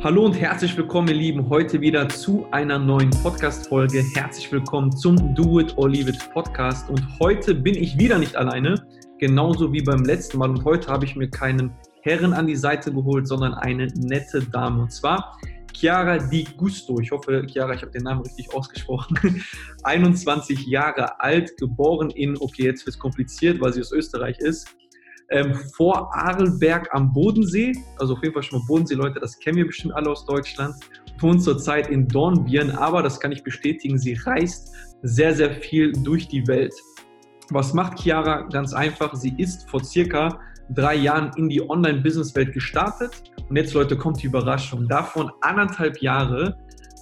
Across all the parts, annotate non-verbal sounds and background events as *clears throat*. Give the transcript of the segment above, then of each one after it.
Hallo und herzlich willkommen, ihr Lieben, heute wieder zu einer neuen Podcast-Folge. Herzlich willkommen zum Do It or Leave It Podcast. Und heute bin ich wieder nicht alleine, genauso wie beim letzten Mal. Und heute habe ich mir keinen Herren an die Seite geholt, sondern eine nette Dame. Und zwar Chiara Di Gusto. Ich hoffe, Chiara, ich habe den Namen richtig ausgesprochen. *laughs* 21 Jahre alt, geboren in, okay, jetzt wird es kompliziert, weil sie aus Österreich ist ähm, vor Arlberg am Bodensee. Also auf jeden Fall schon mal Bodensee, Leute, das kennen wir bestimmt alle aus Deutschland. Wohnt zurzeit in Dornbirn, aber das kann ich bestätigen, sie reist sehr, sehr viel durch die Welt. Was macht Chiara? Ganz einfach, sie ist vor circa drei Jahren in die Online-Business-Welt gestartet. Und jetzt, Leute, kommt die Überraschung. Davon anderthalb Jahre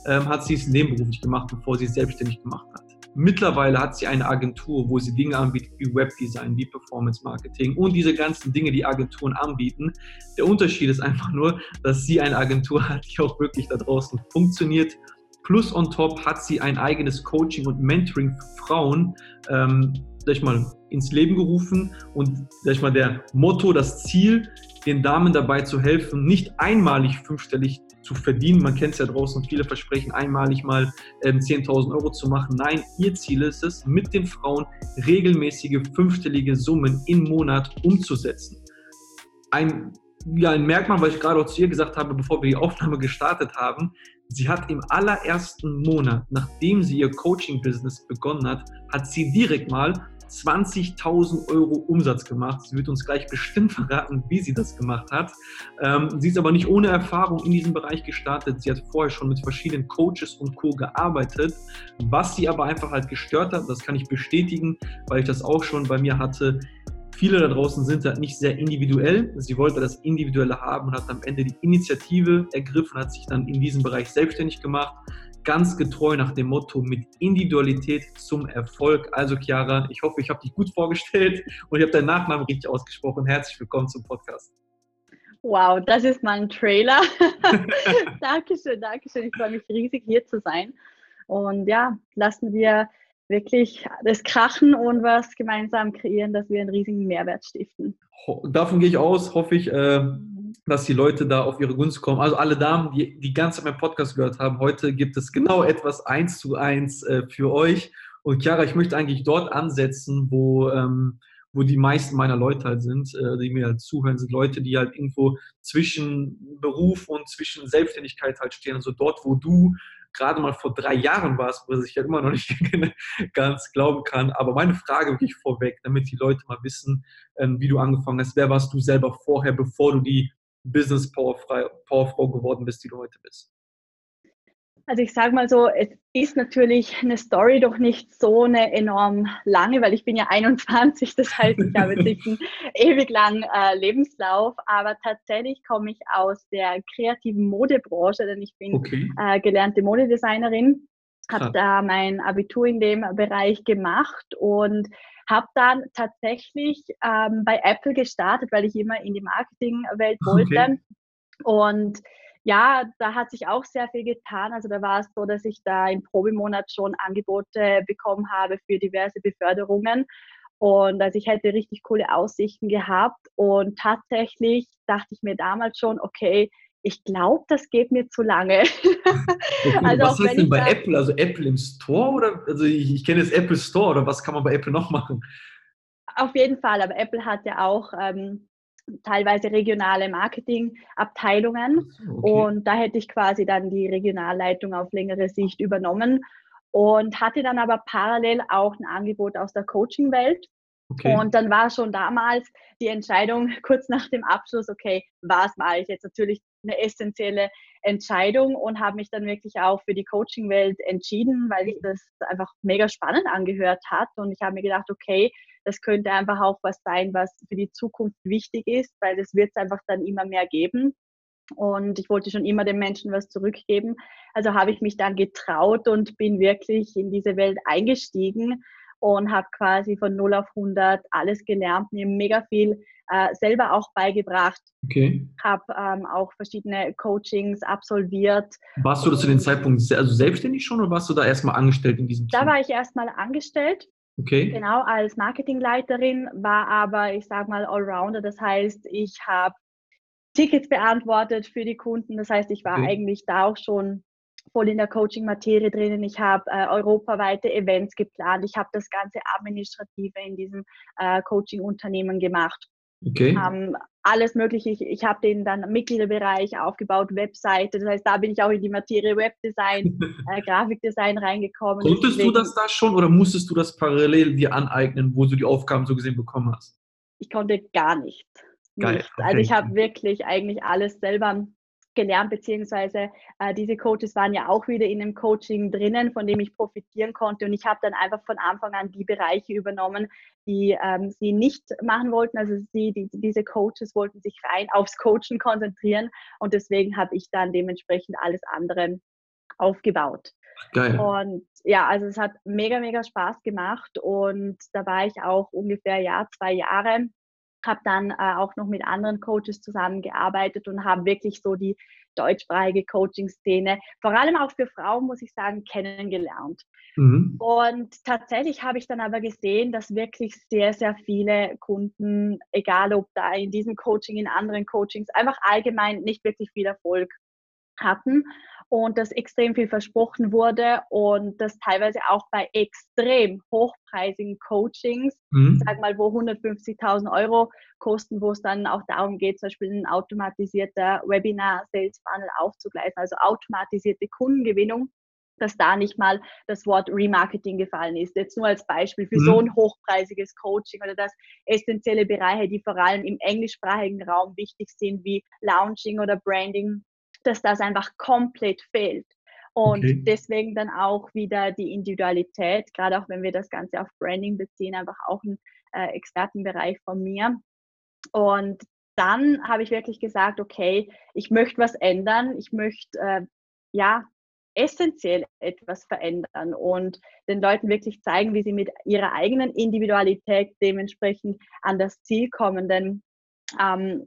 ähm, hat sie es nebenberuflich gemacht, bevor sie es selbstständig gemacht hat. Mittlerweile hat sie eine Agentur, wo sie Dinge anbietet wie Webdesign, wie Performance Marketing und diese ganzen Dinge, die Agenturen anbieten. Der Unterschied ist einfach nur, dass sie eine Agentur hat, die auch wirklich da draußen funktioniert. Plus on top hat sie ein eigenes Coaching und Mentoring für Frauen, ähm, sag ich mal, ins Leben gerufen und sag ich mal, der Motto, das Ziel, den Damen dabei zu helfen, nicht einmalig fünfstellig zu verdienen. Man kennt es ja draußen, viele versprechen einmalig mal ähm, 10.000 Euro zu machen. Nein, ihr Ziel ist es, mit den Frauen regelmäßige fünfstellige Summen im Monat umzusetzen. Ein, ja, ein Merkmal, was ich gerade auch zu ihr gesagt habe, bevor wir die Aufnahme gestartet haben, sie hat im allerersten Monat, nachdem sie ihr Coaching-Business begonnen hat, hat sie direkt mal 20.000 Euro Umsatz gemacht. Sie wird uns gleich bestimmt verraten, wie sie das gemacht hat. Ähm, sie ist aber nicht ohne Erfahrung in diesem Bereich gestartet. Sie hat vorher schon mit verschiedenen Coaches und Co. gearbeitet. Was sie aber einfach halt gestört hat, das kann ich bestätigen, weil ich das auch schon bei mir hatte. Viele da draußen sind halt nicht sehr individuell. Sie wollte das Individuelle haben und hat am Ende die Initiative ergriffen, hat sich dann in diesem Bereich selbstständig gemacht ganz getreu nach dem Motto mit Individualität zum Erfolg. Also Chiara, ich hoffe, ich habe dich gut vorgestellt *laughs* und ich habe deinen Nachnamen richtig ausgesprochen. Herzlich willkommen zum Podcast. Wow, das ist mein Trailer. *laughs* Dankeschön, Dankeschön. Ich freue mich riesig, hier zu sein. Und ja, lassen wir wirklich das krachen und was gemeinsam kreieren, dass wir einen riesigen Mehrwert stiften. Davon gehe ich aus, hoffe ich. Äh, dass die Leute da auf ihre Gunst kommen. Also alle Damen, die die ganze Zeit meinen Podcast gehört haben, heute gibt es genau etwas eins zu eins äh, für euch. Und Chiara, ich möchte eigentlich dort ansetzen, wo, ähm, wo die meisten meiner Leute halt sind, äh, die mir halt zuhören, sind Leute, die halt irgendwo zwischen Beruf und zwischen Selbstständigkeit halt stehen. Also dort, wo du gerade mal vor drei Jahren warst, wo ich ja immer noch nicht *laughs* ganz glauben kann. Aber meine Frage wirklich vorweg, damit die Leute mal wissen, ähm, wie du angefangen hast. Wer warst du selber vorher, bevor du die Business Powerfrau geworden bist, die du heute bist? Also ich sage mal so, es ist natürlich eine Story doch nicht so eine enorm lange, weil ich bin ja *laughs* 21, das heißt, ich habe jetzt nicht einen *laughs* ewig langen äh, Lebenslauf, aber tatsächlich komme ich aus der kreativen Modebranche, denn ich bin okay. äh, gelernte Modedesignerin, habe da mein Abitur in dem Bereich gemacht und habe dann tatsächlich ähm, bei Apple gestartet, weil ich immer in die Marketingwelt *laughs* wollte. Okay. Und ja, da hat sich auch sehr viel getan. Also da war es so, dass ich da im Probemonat schon Angebote bekommen habe für diverse Beförderungen. Und also ich hätte richtig coole Aussichten gehabt. Und tatsächlich dachte ich mir damals schon, okay, ich glaube, das geht mir zu lange. *laughs* Okay, also was heißt denn bei da, Apple? Also Apple im Store oder? Also ich, ich kenne jetzt Apple Store oder was kann man bei Apple noch machen? Auf jeden Fall, aber Apple hat ja auch ähm, teilweise regionale Marketingabteilungen okay. und da hätte ich quasi dann die Regionalleitung auf längere Sicht übernommen und hatte dann aber parallel auch ein Angebot aus der Coaching-Welt. Okay. Und dann war schon damals die Entscheidung *laughs* kurz nach dem Abschluss, okay, was mache ich jetzt? Natürlich eine essentielle Entscheidung und habe mich dann wirklich auch für die Coaching-Welt entschieden, weil ich das einfach mega spannend angehört hat. Und ich habe mir gedacht, okay, das könnte einfach auch was sein, was für die Zukunft wichtig ist, weil das wird es einfach dann immer mehr geben. Und ich wollte schon immer den Menschen was zurückgeben. Also habe ich mich dann getraut und bin wirklich in diese Welt eingestiegen und habe quasi von 0 auf 100 alles gelernt, mir mega viel äh, selber auch beigebracht. Okay. Habe ähm, auch verschiedene Coachings absolviert. Warst du zu dem Zeitpunkt also selbstständig schon oder warst du da erstmal angestellt in diesem Team? Da war ich erstmal angestellt. Okay. Genau, als Marketingleiterin war aber, ich sag mal, Allrounder. Das heißt, ich habe Tickets beantwortet für die Kunden. Das heißt, ich war okay. eigentlich da auch schon voll in der Coaching-Materie drinnen. Ich habe äh, europaweite Events geplant. Ich habe das ganze Administrative in diesem äh, Coaching-Unternehmen gemacht. Okay. Ähm, alles Mögliche. Ich, ich habe den dann Mitgliederbereich aufgebaut, Webseite. Das heißt, da bin ich auch in die Materie Webdesign, *laughs* äh, Grafikdesign reingekommen. Konntest Deswegen, du das da schon oder musstest du das parallel dir aneignen, wo du die Aufgaben so gesehen bekommen hast? Ich konnte gar nicht. Geil. Nicht. Also ich habe wirklich eigentlich alles selber gelernt, beziehungsweise äh, diese Coaches waren ja auch wieder in einem Coaching drinnen, von dem ich profitieren konnte. Und ich habe dann einfach von Anfang an die Bereiche übernommen, die ähm, sie nicht machen wollten. Also sie, die, diese Coaches wollten sich rein aufs Coachen konzentrieren und deswegen habe ich dann dementsprechend alles andere aufgebaut. Geil. Und ja, also es hat mega, mega Spaß gemacht und da war ich auch ungefähr ja zwei Jahre habe dann äh, auch noch mit anderen Coaches zusammengearbeitet und habe wirklich so die deutschsprachige Coaching-Szene, vor allem auch für Frauen, muss ich sagen, kennengelernt. Mhm. Und tatsächlich habe ich dann aber gesehen, dass wirklich sehr, sehr viele Kunden, egal ob da in diesem Coaching, in anderen Coachings, einfach allgemein nicht wirklich viel Erfolg hatten und dass extrem viel versprochen wurde und das teilweise auch bei extrem hochpreisigen Coachings, mhm. sag mal, wo 150.000 Euro kosten, wo es dann auch darum geht, zum Beispiel ein automatisierter Webinar-Sales Funnel aufzugleisen, also automatisierte Kundengewinnung dass da nicht mal das Wort Remarketing gefallen ist. Jetzt nur als Beispiel für mhm. so ein hochpreisiges Coaching oder dass essentielle Bereiche, die vor allem im englischsprachigen Raum wichtig sind, wie Launching oder Branding, dass das einfach komplett fehlt. Und okay. deswegen dann auch wieder die Individualität, gerade auch wenn wir das Ganze auf Branding beziehen, einfach auch ein äh, Expertenbereich von mir. Und dann habe ich wirklich gesagt, okay, ich möchte was ändern, ich möchte äh, ja essentiell etwas verändern und den Leuten wirklich zeigen, wie sie mit ihrer eigenen Individualität dementsprechend an das Ziel kommen. Denn ähm,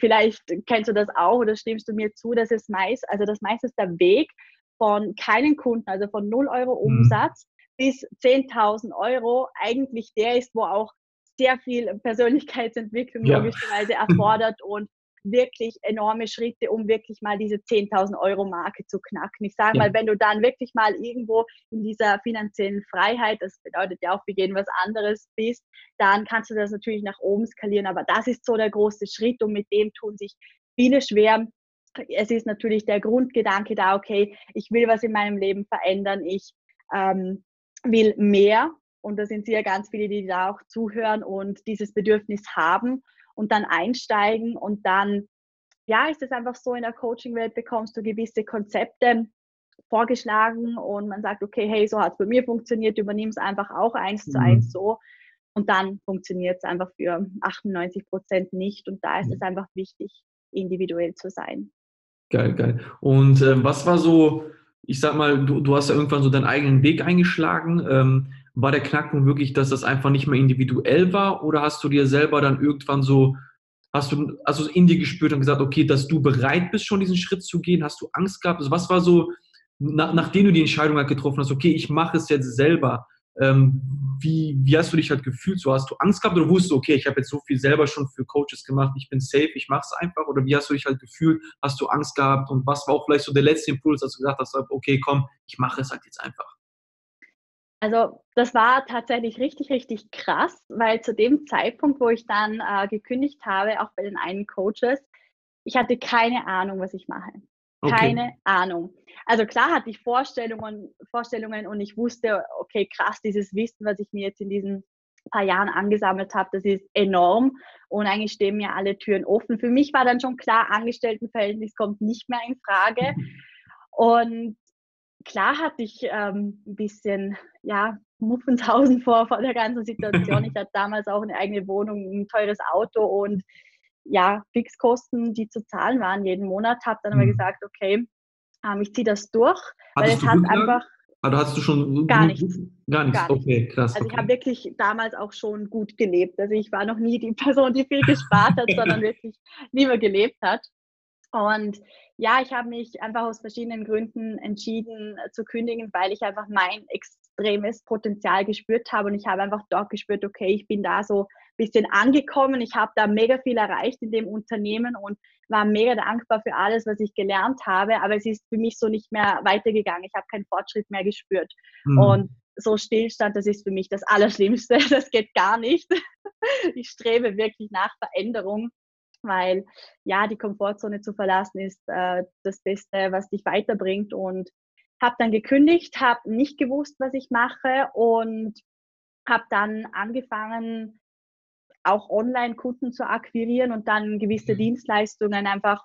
vielleicht kennst du das auch oder stimmst du mir zu, dass es meist, also das meiste ist der Weg von keinen Kunden, also von 0 Euro mhm. Umsatz mhm. bis 10.000 Euro eigentlich der ist, wo auch sehr viel Persönlichkeitsentwicklung ja. logischerweise erfordert und wirklich enorme Schritte, um wirklich mal diese 10.000 Euro Marke zu knacken. Ich sage mal, wenn du dann wirklich mal irgendwo in dieser finanziellen Freiheit, das bedeutet ja auch für jeden was anderes bist, dann kannst du das natürlich nach oben skalieren. Aber das ist so der große Schritt und mit dem tun sich viele schwer. Es ist natürlich der Grundgedanke da, okay, ich will was in meinem Leben verändern, ich ähm, will mehr. Und da sind ja ganz viele, die da auch zuhören und dieses Bedürfnis haben und dann einsteigen und dann, ja, ist es einfach so, in der Coaching-Welt bekommst du gewisse Konzepte vorgeschlagen und man sagt, okay, hey, so hat es bei mir funktioniert, übernimm es einfach auch eins mhm. zu eins so. Und dann funktioniert es einfach für 98 Prozent nicht. Und da ist es einfach wichtig, individuell zu sein. Geil, geil. Und äh, was war so, ich sag mal, du, du hast ja irgendwann so deinen eigenen Weg eingeschlagen. Ähm, war der Knackpunkt wirklich, dass das einfach nicht mehr individuell war oder hast du dir selber dann irgendwann so, hast du also in dir gespürt und gesagt, okay, dass du bereit bist, schon diesen Schritt zu gehen? Hast du Angst gehabt? Also was war so, nach, nachdem du die Entscheidung halt getroffen hast, okay, ich mache es jetzt selber, ähm, wie, wie hast du dich halt gefühlt? So hast du Angst gehabt oder wusstest du, okay, ich habe jetzt so viel selber schon für Coaches gemacht, ich bin safe, ich mache es einfach? Oder wie hast du dich halt gefühlt? Hast du Angst gehabt? Und was war auch vielleicht so der letzte Impuls, dass du gesagt hast, okay, komm, ich mache es halt jetzt einfach? Also das war tatsächlich richtig, richtig krass, weil zu dem Zeitpunkt, wo ich dann äh, gekündigt habe, auch bei den einen Coaches, ich hatte keine Ahnung, was ich mache. Okay. Keine Ahnung. Also klar hatte ich Vorstellungen, Vorstellungen und ich wusste, okay, krass, dieses Wissen, was ich mir jetzt in diesen paar Jahren angesammelt habe, das ist enorm und eigentlich stehen mir alle Türen offen. Für mich war dann schon klar, Angestelltenverhältnis kommt nicht mehr in Frage. *laughs* Und klar hatte ich ähm, ein bisschen, ja, Muffenshausen vor, vor der ganzen Situation. *laughs* Ich hatte damals auch eine eigene Wohnung, ein teures Auto und ja, Fixkosten, die zu zahlen waren jeden Monat. Habe dann mhm. aber gesagt, okay, ähm, ich ziehe das durch, Hattest weil es hat einfach. Also hast du schon gar nichts. Gar nichts. Gar okay, krass. Also okay. ich habe wirklich damals auch schon gut gelebt. Also ich war noch nie die *laughs* Person, die viel gespart hat, sondern *laughs* wirklich lieber gelebt hat. Und ja, ich habe mich einfach aus verschiedenen Gründen entschieden äh, zu kündigen, weil ich einfach mein extremes Potenzial gespürt habe und ich habe einfach dort gespürt, okay, ich bin da so bisschen angekommen. Ich habe da mega viel erreicht in dem Unternehmen und war mega dankbar für alles, was ich gelernt habe. Aber es ist für mich so nicht mehr weitergegangen. Ich habe keinen Fortschritt mehr gespürt. Mhm. Und so Stillstand, das ist für mich das Allerschlimmste. *laughs* Das geht gar nicht. Ich strebe wirklich nach Veränderung, weil ja, die Komfortzone zu verlassen ist äh, das Beste, was dich weiterbringt. Und habe dann gekündigt, habe nicht gewusst, was ich mache und habe dann angefangen, auch online Kunden zu akquirieren und dann gewisse mhm. Dienstleistungen einfach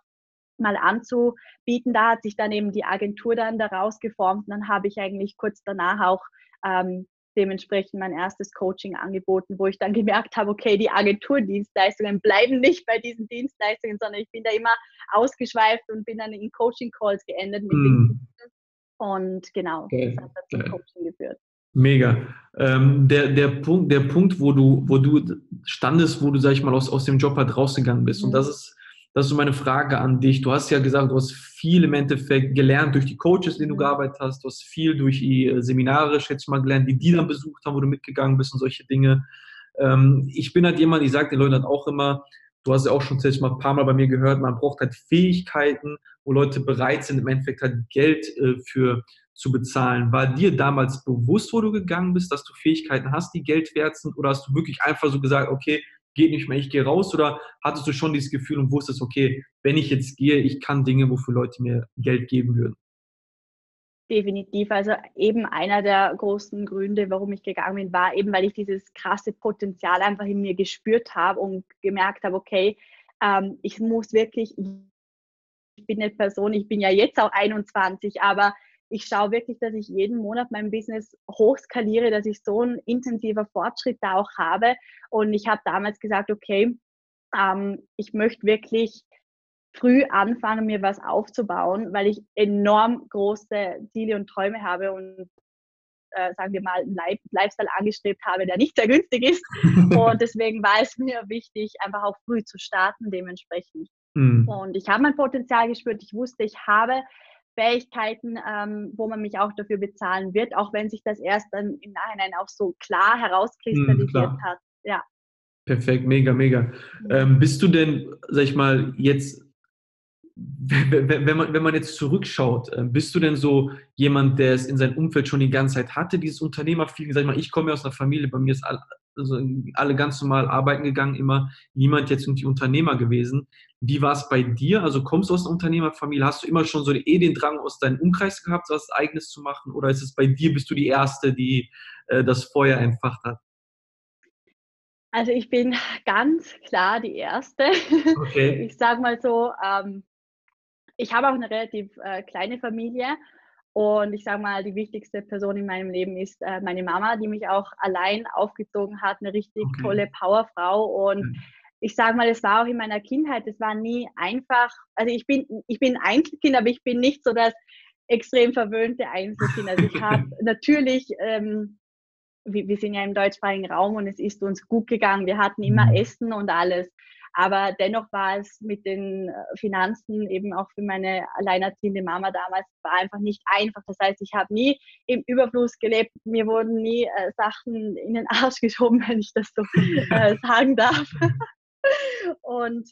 mal anzubieten. Da hat sich dann eben die Agentur dann daraus geformt und dann habe ich eigentlich kurz danach auch ähm, dementsprechend mein erstes Coaching angeboten, wo ich dann gemerkt habe, okay, die Agenturdienstleistungen bleiben nicht bei diesen Dienstleistungen, sondern ich bin da immer ausgeschweift und bin dann in Coaching-Calls geendet mit mm. den Kunden. Und genau, okay. das hat dann zum Coaching geführt. Mega. Ähm, der, der, Punkt, der Punkt, wo du, wo du standest, wo du, sag ich mal, aus, aus dem Job halt rausgegangen bist. Mhm. Und das ist, das ist so meine Frage an dich. Du hast ja gesagt, du hast viel im Endeffekt gelernt durch die Coaches, denen du gearbeitet hast. Du hast viel durch die äh, Seminare, schätze ich mal, gelernt, die die dann besucht haben, wo du mitgegangen bist und solche Dinge. Ähm, ich bin halt jemand, ich sage den Leuten halt auch immer, du hast ja auch schon tatsächlich mal ein paar Mal bei mir gehört, man braucht halt Fähigkeiten, wo Leute bereit sind, im Endeffekt halt Geld äh, für zu bezahlen. War dir damals bewusst, wo du gegangen bist, dass du Fähigkeiten hast, die Geld wert sind? Oder hast du wirklich einfach so gesagt, okay, geht nicht mehr, ich gehe raus? Oder hattest du schon dieses Gefühl und wusstest, okay, wenn ich jetzt gehe, ich kann Dinge, wofür Leute mir Geld geben würden? Definitiv. Also eben einer der großen Gründe, warum ich gegangen bin, war eben, weil ich dieses krasse Potenzial einfach in mir gespürt habe und gemerkt habe, okay, ähm, ich muss wirklich, ich bin eine Person, ich bin ja jetzt auch 21, aber ich schaue wirklich, dass ich jeden Monat mein Business hochskaliere, dass ich so einen intensiver Fortschritt da auch habe. Und ich habe damals gesagt, okay, ähm, ich möchte wirklich früh anfangen, mir was aufzubauen, weil ich enorm große Ziele und Träume habe und äh, sagen wir mal, einen Lifestyle angestrebt habe, der nicht sehr günstig ist. *laughs* und deswegen war es mir wichtig, einfach auch früh zu starten dementsprechend. Mhm. Und ich habe mein Potenzial gespürt. Ich wusste, ich habe Fähigkeiten, ähm, wo man mich auch dafür bezahlen wird, auch wenn sich das erst dann im Nachhinein auch so klar herauskristallisiert hm, hat. Ja. Perfekt, mega, mega. Ähm, bist du denn, sag ich mal, jetzt, wenn man, wenn man jetzt zurückschaut, äh, bist du denn so jemand, der es in seinem Umfeld schon die ganze Zeit hatte, dieses Unternehmerfeeling? Sag ich mal, ich komme ja aus einer Familie, bei mir ist also alle ganz normal arbeiten gegangen, immer niemand jetzt irgendwie Unternehmer gewesen. Wie war es bei dir? Also kommst du aus einer Unternehmerfamilie? Hast du immer schon so eh den Drang aus deinem Umkreis gehabt, was Eigenes zu machen? Oder ist es bei dir, bist du die Erste, die äh, das Feuer entfacht hat? Also ich bin ganz klar die Erste. Okay. *laughs* Ich sage mal so, ähm, ich habe auch eine relativ äh, kleine Familie und ich sage mal, die wichtigste Person in meinem Leben ist äh, meine Mama, die mich auch allein aufgezogen hat, eine richtig okay. tolle Powerfrau. Und mhm. Ich sage mal, es war auch in meiner Kindheit, es war nie einfach. Also ich bin, ich bin Einzelkind, aber ich bin nicht so das extrem verwöhnte Einzelkind. Also ich habe *laughs* natürlich, ähm, wir, wir, sind ja im deutschsprachigen Raum und es ist uns gut gegangen. Wir hatten immer mhm. Essen und alles. Aber dennoch war es mit den äh, Finanzen eben auch für meine alleinerziehende Mama damals war einfach nicht einfach. Das heißt, ich habe nie im Überfluss gelebt. Mir wurden nie äh, Sachen in den Arsch *laughs* geschoben, wenn ich das so äh, *laughs* sagen darf. Und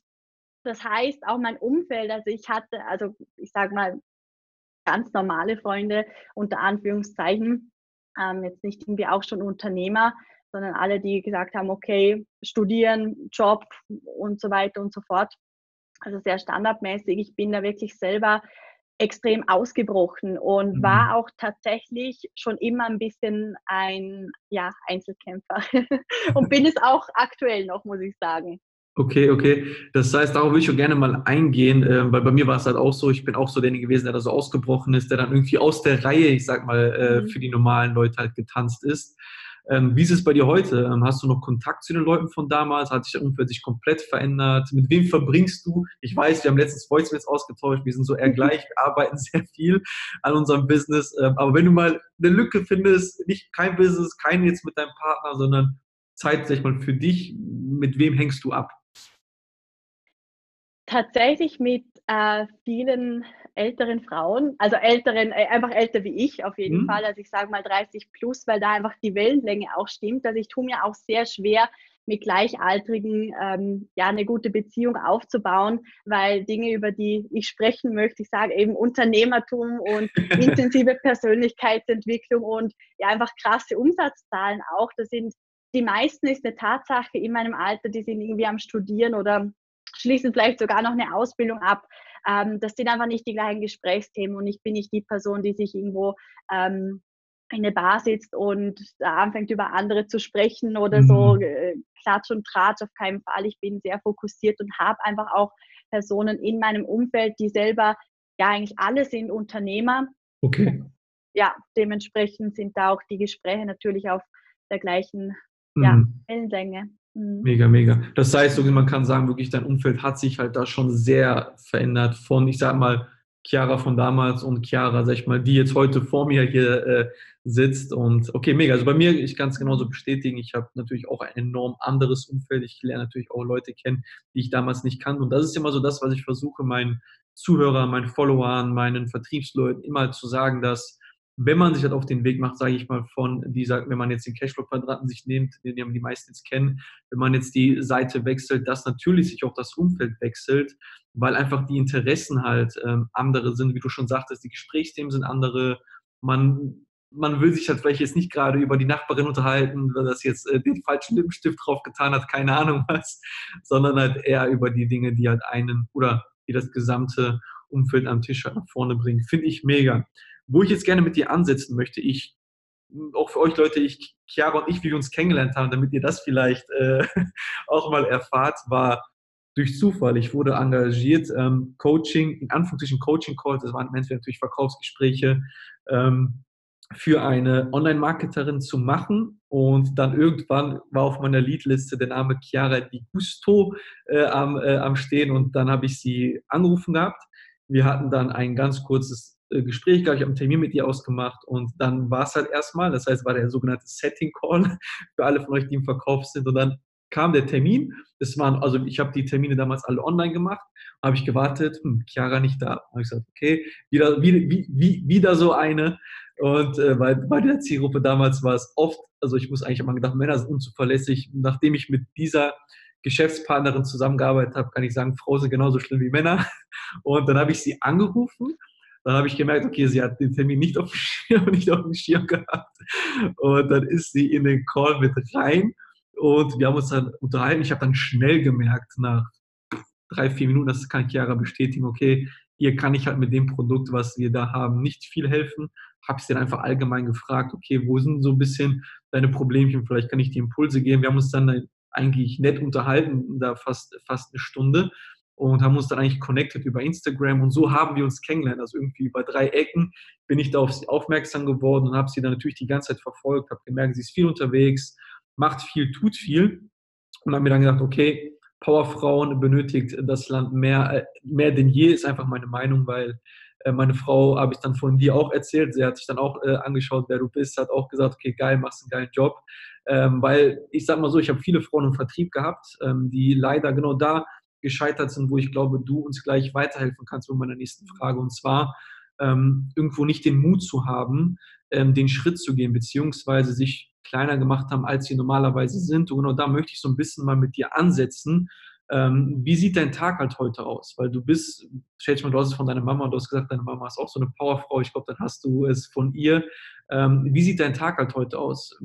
das heißt, auch mein Umfeld, also ich hatte, also ich sage mal, ganz normale Freunde unter Anführungszeichen, ähm, jetzt nicht irgendwie auch schon Unternehmer, sondern alle, die gesagt haben, okay, studieren, Job und so weiter und so fort. Also sehr standardmäßig. Ich bin da wirklich selber extrem ausgebrochen und mhm. war auch tatsächlich schon immer ein bisschen ein ja, Einzelkämpfer *laughs* und bin es auch aktuell noch, muss ich sagen. Okay, okay. Das heißt, darauf würde ich schon gerne mal eingehen, äh, weil bei mir war es halt auch so, ich bin auch so derjenige gewesen, der da so ausgebrochen ist, der dann irgendwie aus der Reihe, ich sag mal, äh, mhm. für die normalen Leute halt getanzt ist. Ähm, wie ist es bei dir heute? Ähm, hast du noch Kontakt zu den Leuten von damals? Hat sich der Umfeld sich komplett verändert? Mit wem verbringst du? Ich weiß, wir haben letztens Voicemails ausgetauscht, wir sind so eher gleich, *laughs* wir arbeiten sehr viel an unserem Business. Ähm, aber wenn du mal eine Lücke findest, nicht kein Business, kein jetzt mit deinem Partner, sondern Zeit, sag ich mal, für dich, mit wem hängst du ab? Tatsächlich mit äh, vielen älteren Frauen, also älteren, äh, einfach älter wie ich auf jeden mhm. Fall, also ich sage mal 30 plus, weil da einfach die Wellenlänge auch stimmt. Also ich tue mir auch sehr schwer mit Gleichaltrigen ähm, ja eine gute Beziehung aufzubauen, weil Dinge, über die ich sprechen möchte, ich sage eben Unternehmertum und *laughs* intensive Persönlichkeitsentwicklung und ja einfach krasse Umsatzzahlen auch. Das sind die meisten ist eine Tatsache in meinem Alter, die sind irgendwie am Studieren oder schließen vielleicht sogar noch eine Ausbildung ab. Ähm, das sind einfach nicht die gleichen Gesprächsthemen und ich bin nicht die Person, die sich irgendwo ähm, in eine Bar sitzt und da anfängt über andere zu sprechen oder mhm. so äh, Klatsch und Tratsch auf keinen Fall. Ich bin sehr fokussiert und habe einfach auch Personen in meinem Umfeld, die selber ja eigentlich alle sind Unternehmer. Okay. Ja, dementsprechend sind da auch die Gespräche natürlich auf der gleichen ja, mhm. Wellenlänge. Mhm. Mega, mega. Das heißt, man kann sagen, wirklich dein Umfeld hat sich halt da schon sehr verändert von, ich sag mal, Chiara von damals und Chiara, sag ich mal, die jetzt heute vor mir hier äh, sitzt. Und okay, mega. Also bei mir, ich kann es genauso bestätigen, ich habe natürlich auch ein enorm anderes Umfeld. Ich lerne natürlich auch Leute kennen, die ich damals nicht kannte. Und das ist immer so das, was ich versuche, meinen Zuhörern, meinen Followern, meinen Vertriebsleuten immer zu sagen, dass wenn man sich halt auf den Weg macht, sage ich mal, von dieser, wenn man jetzt den Cashflow-Quadranten sich nimmt, den die meisten jetzt kennen, wenn man jetzt die Seite wechselt, dass natürlich sich auch das Umfeld wechselt, weil einfach die Interessen halt ähm, andere sind, wie du schon sagtest, die Gesprächsthemen sind andere, man man will sich halt vielleicht jetzt nicht gerade über die Nachbarin unterhalten, weil das jetzt äh, den falschen Lippenstift drauf getan hat, keine Ahnung *laughs* was, sondern halt eher über die Dinge, die halt einen oder die das gesamte Umfeld am Tisch halt nach vorne bringen. Finde ich mega. Wo ich jetzt gerne mit dir ansetzen möchte, ich, auch für euch Leute, ich, Chiara und ich, wie wir uns kennengelernt haben, damit ihr das vielleicht äh, *laughs* auch mal erfahrt, war durch Zufall. Ich wurde engagiert, ähm, Coaching, in Anführungsstrichen Coaching-Calls, das waren im Endeffekt natürlich Verkaufsgespräche, ähm, für eine Online-Marketerin zu machen. Und dann irgendwann war auf meiner Leadliste der Name Chiara Di Gusto äh, am, äh, am Stehen und dann habe ich sie angerufen gehabt. Wir hatten dann ein ganz kurzes Gespräch gehabt, ich habe einen Termin mit ihr ausgemacht und dann war es halt erstmal, das heißt, war der sogenannte Setting Call *laughs* für alle von euch, die im Verkauf sind und dann kam der Termin. Das waren, also ich habe die Termine damals alle online gemacht, habe ich gewartet, hm, Chiara nicht da. Habe ich gesagt, okay, wieder, wie, wie, wieder so eine. Und äh, bei, bei der Zielgruppe damals war es oft, also ich muss eigentlich immer gedacht, Männer sind unzuverlässig. Nachdem ich mit dieser Geschäftspartnerin zusammengearbeitet habe, kann ich sagen, Frauen sind genauso schlimm wie Männer. *laughs* Und dann habe ich sie angerufen dann habe ich gemerkt, okay, sie hat den Termin nicht auf dem Schirm, *laughs* nicht auf dem Schirm gehabt. Und dann ist sie in den Call mit rein und wir haben uns dann unterhalten. Ich habe dann schnell gemerkt, nach drei, vier Minuten, das kann Chiara bestätigen, okay, hier kann ich halt mit dem Produkt, was wir da haben, nicht viel helfen. Habe ich sie dann einfach allgemein gefragt, okay, wo sind so ein bisschen deine Problemchen? Vielleicht kann ich die Impulse geben. Wir haben uns dann eigentlich nett unterhalten, da fast, fast eine Stunde und haben uns dann eigentlich connected über Instagram und so haben wir uns kennengelernt. Also irgendwie bei drei Ecken bin ich da auf sie aufmerksam geworden und habe sie dann natürlich die ganze Zeit verfolgt, habe gemerkt, sie ist viel unterwegs, macht viel, tut viel und habe mir dann gedacht, okay, Powerfrauen benötigt das Land mehr, äh, mehr denn je, ist einfach meine Meinung, weil äh, meine Frau habe ich dann von dir auch erzählt. Sie hat sich dann auch äh, angeschaut, wer du bist, hat auch gesagt, okay, geil, machst einen geilen Job. Ähm, weil ich sag mal so, ich habe viele Frauen im Vertrieb gehabt, ähm, die leider genau da gescheitert sind, wo ich glaube, du uns gleich weiterhelfen kannst mit meiner nächsten Frage. Und zwar ähm, irgendwo nicht den Mut zu haben, ähm, den Schritt zu gehen, beziehungsweise sich kleiner gemacht haben, als sie normalerweise sind. Und genau da möchte ich so ein bisschen mal mit dir ansetzen. Ähm, wie sieht dein Tag halt heute aus? Weil du bist, stell dich mal, du hast es von deiner Mama, du hast gesagt, deine Mama ist auch so eine Powerfrau. Ich glaube, dann hast du es von ihr. Ähm, wie sieht dein Tag halt heute aus?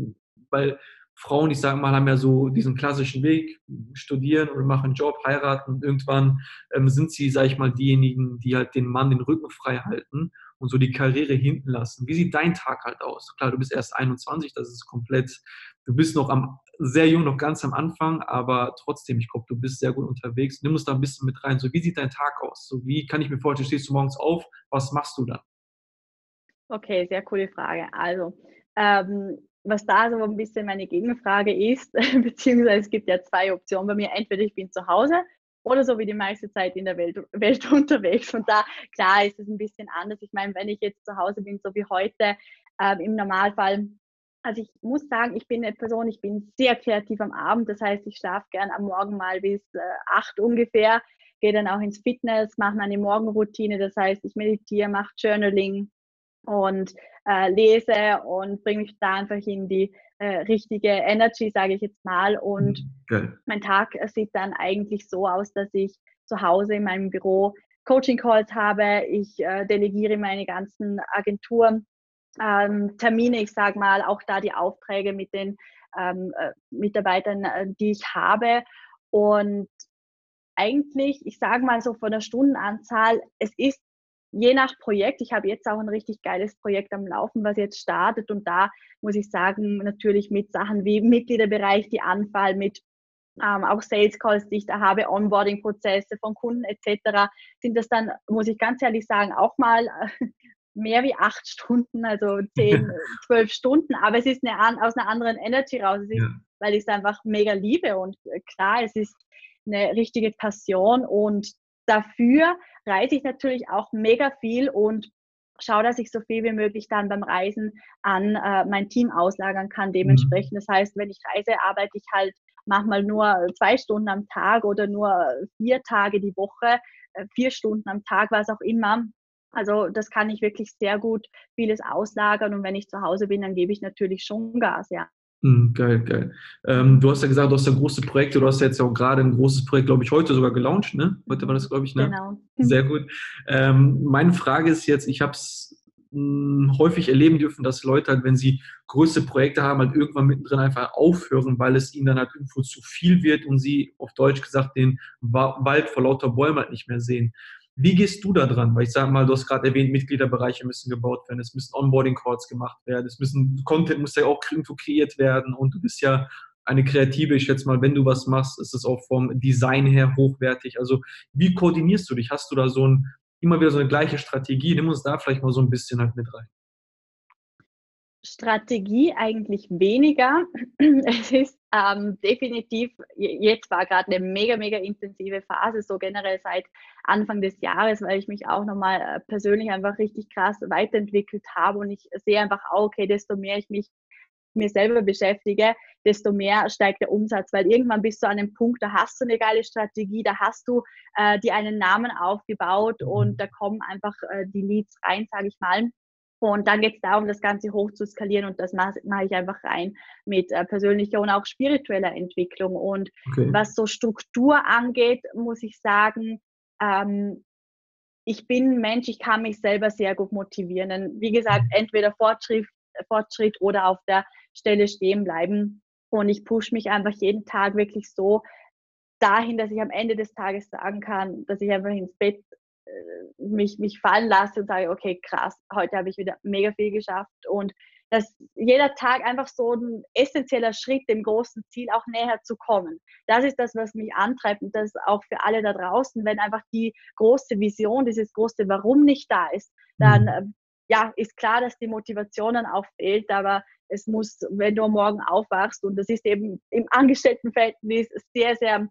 Weil Frauen, ich sage mal, haben ja so diesen klassischen Weg, studieren oder machen einen Job, heiraten irgendwann ähm, sind sie, sage ich mal, diejenigen, die halt den Mann den Rücken frei halten und so die Karriere hinten lassen. Wie sieht dein Tag halt aus? Klar, du bist erst 21, das ist komplett, du bist noch am, sehr jung, noch ganz am Anfang, aber trotzdem, ich glaube, du bist sehr gut unterwegs. Nimm uns da ein bisschen mit rein. So, wie sieht dein Tag aus? So, wie kann ich mir vorstellen, stehst du morgens auf, was machst du dann? Okay, sehr coole Frage. Also, ähm, was da so ein bisschen meine Gegenfrage ist, *laughs* beziehungsweise es gibt ja zwei Optionen bei mir. Entweder ich bin zu Hause oder so wie die meiste Zeit in der Welt, *laughs* Welt unterwegs. Und da, klar, ist es ein bisschen anders. Ich meine, wenn ich jetzt zu Hause bin, so wie heute, ähm, im Normalfall, also ich muss sagen, ich bin eine Person, ich bin sehr kreativ am Abend. Das heißt, ich schlafe gern am Morgen mal bis äh, acht ungefähr, gehe dann auch ins Fitness, mache meine Morgenroutine. Das heißt, ich meditiere, mache Journaling, und äh, lese und bringe mich da einfach in die äh, richtige Energy, sage ich jetzt mal. Und okay. Mhm, mein Tag sieht dann eigentlich so aus, dass ich zu Hause in meinem Büro Coaching-Calls habe. Ich äh, delegiere meine ganzen Agenturen. Ähm, Termine, ich sage mal, auch da die Aufträge mit den ähm, äh, Mitarbeitern, äh, die ich habe. Und eigentlich, ich sage mal so von der Stundenanzahl, es ist je nach Projekt, ich habe jetzt auch ein richtig geiles Projekt am Laufen, was jetzt startet und da muss ich sagen, natürlich mit Sachen wie Mitgliederbereich, die anfallen, mit ähm, auch Sales Calls, die ich da habe, Onboarding-Prozesse von Kunden etc., sind das dann, muss ich ganz ehrlich sagen, auch mal äh, mehr wie acht Stunden, also *laughs* zehn, zwölf Stunden, aber es ist eine, aus einer anderen Energy raus, ist, ja. weil ich es einfach mega liebe und äh, klar, es ist eine richtige Passion und dafür reise ich natürlich auch mega viel und schaue, dass ich so viel wie möglich dann beim Reisen an äh, mein Team auslagern kann. Dementsprechend, mhm. das heißt, wenn ich reise, arbeite ich halt manchmal nur zwei Stunden am Tag oder nur vier Tage die Woche, äh, vier Stunden am Tag, was auch immer. Also das kann ich wirklich sehr gut vieles auslagern und wenn ich zu Hause bin, dann gebe ich natürlich schon Gas, ja. Mhm, geil, geil. Ähm, du hast ja gesagt, du hast ja große Projekte, du hast ja jetzt ja auch gerade ein großes Projekt, glaube ich, heute sogar gelauncht, ne? Heute war das, glaube ich, ne? Genau. Sehr gut. Ähm, meine Frage ist jetzt, ich habe es hm, häufig erleben dürfen, dass Leute halt, wenn sie größere Projekte haben, halt irgendwann mittendrin einfach aufhören, weil es ihnen dann halt irgendwo zu viel wird und sie auf Deutsch gesagt den Wald vor lauter Bäumen halt nicht mehr sehen. Wie gehst du da dran? Weil ich sage mal, du hast gerade erwähnt, Mitgliederbereiche müssen gebaut werden, es müssen Onboarding-Calls gemacht werden, es müssen, Content muss ja auch irgendwo kreiert werden und du bist ja eine Kreative, ich schätze mal, wenn du was machst, ist es auch vom Design her hochwertig. Also wie koordinierst du dich? Hast du da so ein, immer wieder so eine gleiche Strategie? Nimm uns da vielleicht mal so ein bisschen halt mit rein. Strategie eigentlich weniger. *clears throat* Es ist ähm, definitiv, jetzt war gerade eine mega, mega intensive Phase, so generell seit Anfang des Jahres, weil ich mich auch nochmal äh, persönlich einfach richtig krass weiterentwickelt habe und ich sehe einfach auch, okay, desto mehr ich mich mir selber beschäftige, desto mehr steigt der Umsatz, weil irgendwann bist du an einem Punkt, da hast du eine geile Strategie, da hast du äh, dir einen Namen aufgebaut und mhm. da kommen einfach äh, die Leads rein, sage ich mal. Und dann geht es darum, das Ganze hoch zu skalieren und das mache mach ich einfach rein mit äh, persönlicher und auch spiritueller Entwicklung. Und okay. was so Struktur angeht, muss ich sagen, ähm, ich bin ein Mensch, ich kann mich selber sehr gut motivieren. Wie gesagt, mhm. entweder Fortschritt, Fortschritt oder auf der Stelle stehen bleiben. Und ich pushe mich einfach jeden Tag wirklich so dahin, dass ich am Ende des Tages sagen kann, dass ich einfach ins Bett mich, mich fallen lasse und sage, okay, krass, heute habe ich wieder mega viel geschafft und dass jeder Tag einfach so ein essentieller Schritt, dem großen Ziel auch näher zu kommen. Das ist das, was mich antreibt und das auch für alle da draußen, wenn einfach die große Vision, dieses große Warum nicht da ist, dann mhm. Ähm, ja, ist klar, dass die Motivation dann auch fehlt, aber es muss, wenn du morgen aufwachst und das ist eben im Angestelltenverhältnis sehr, sehr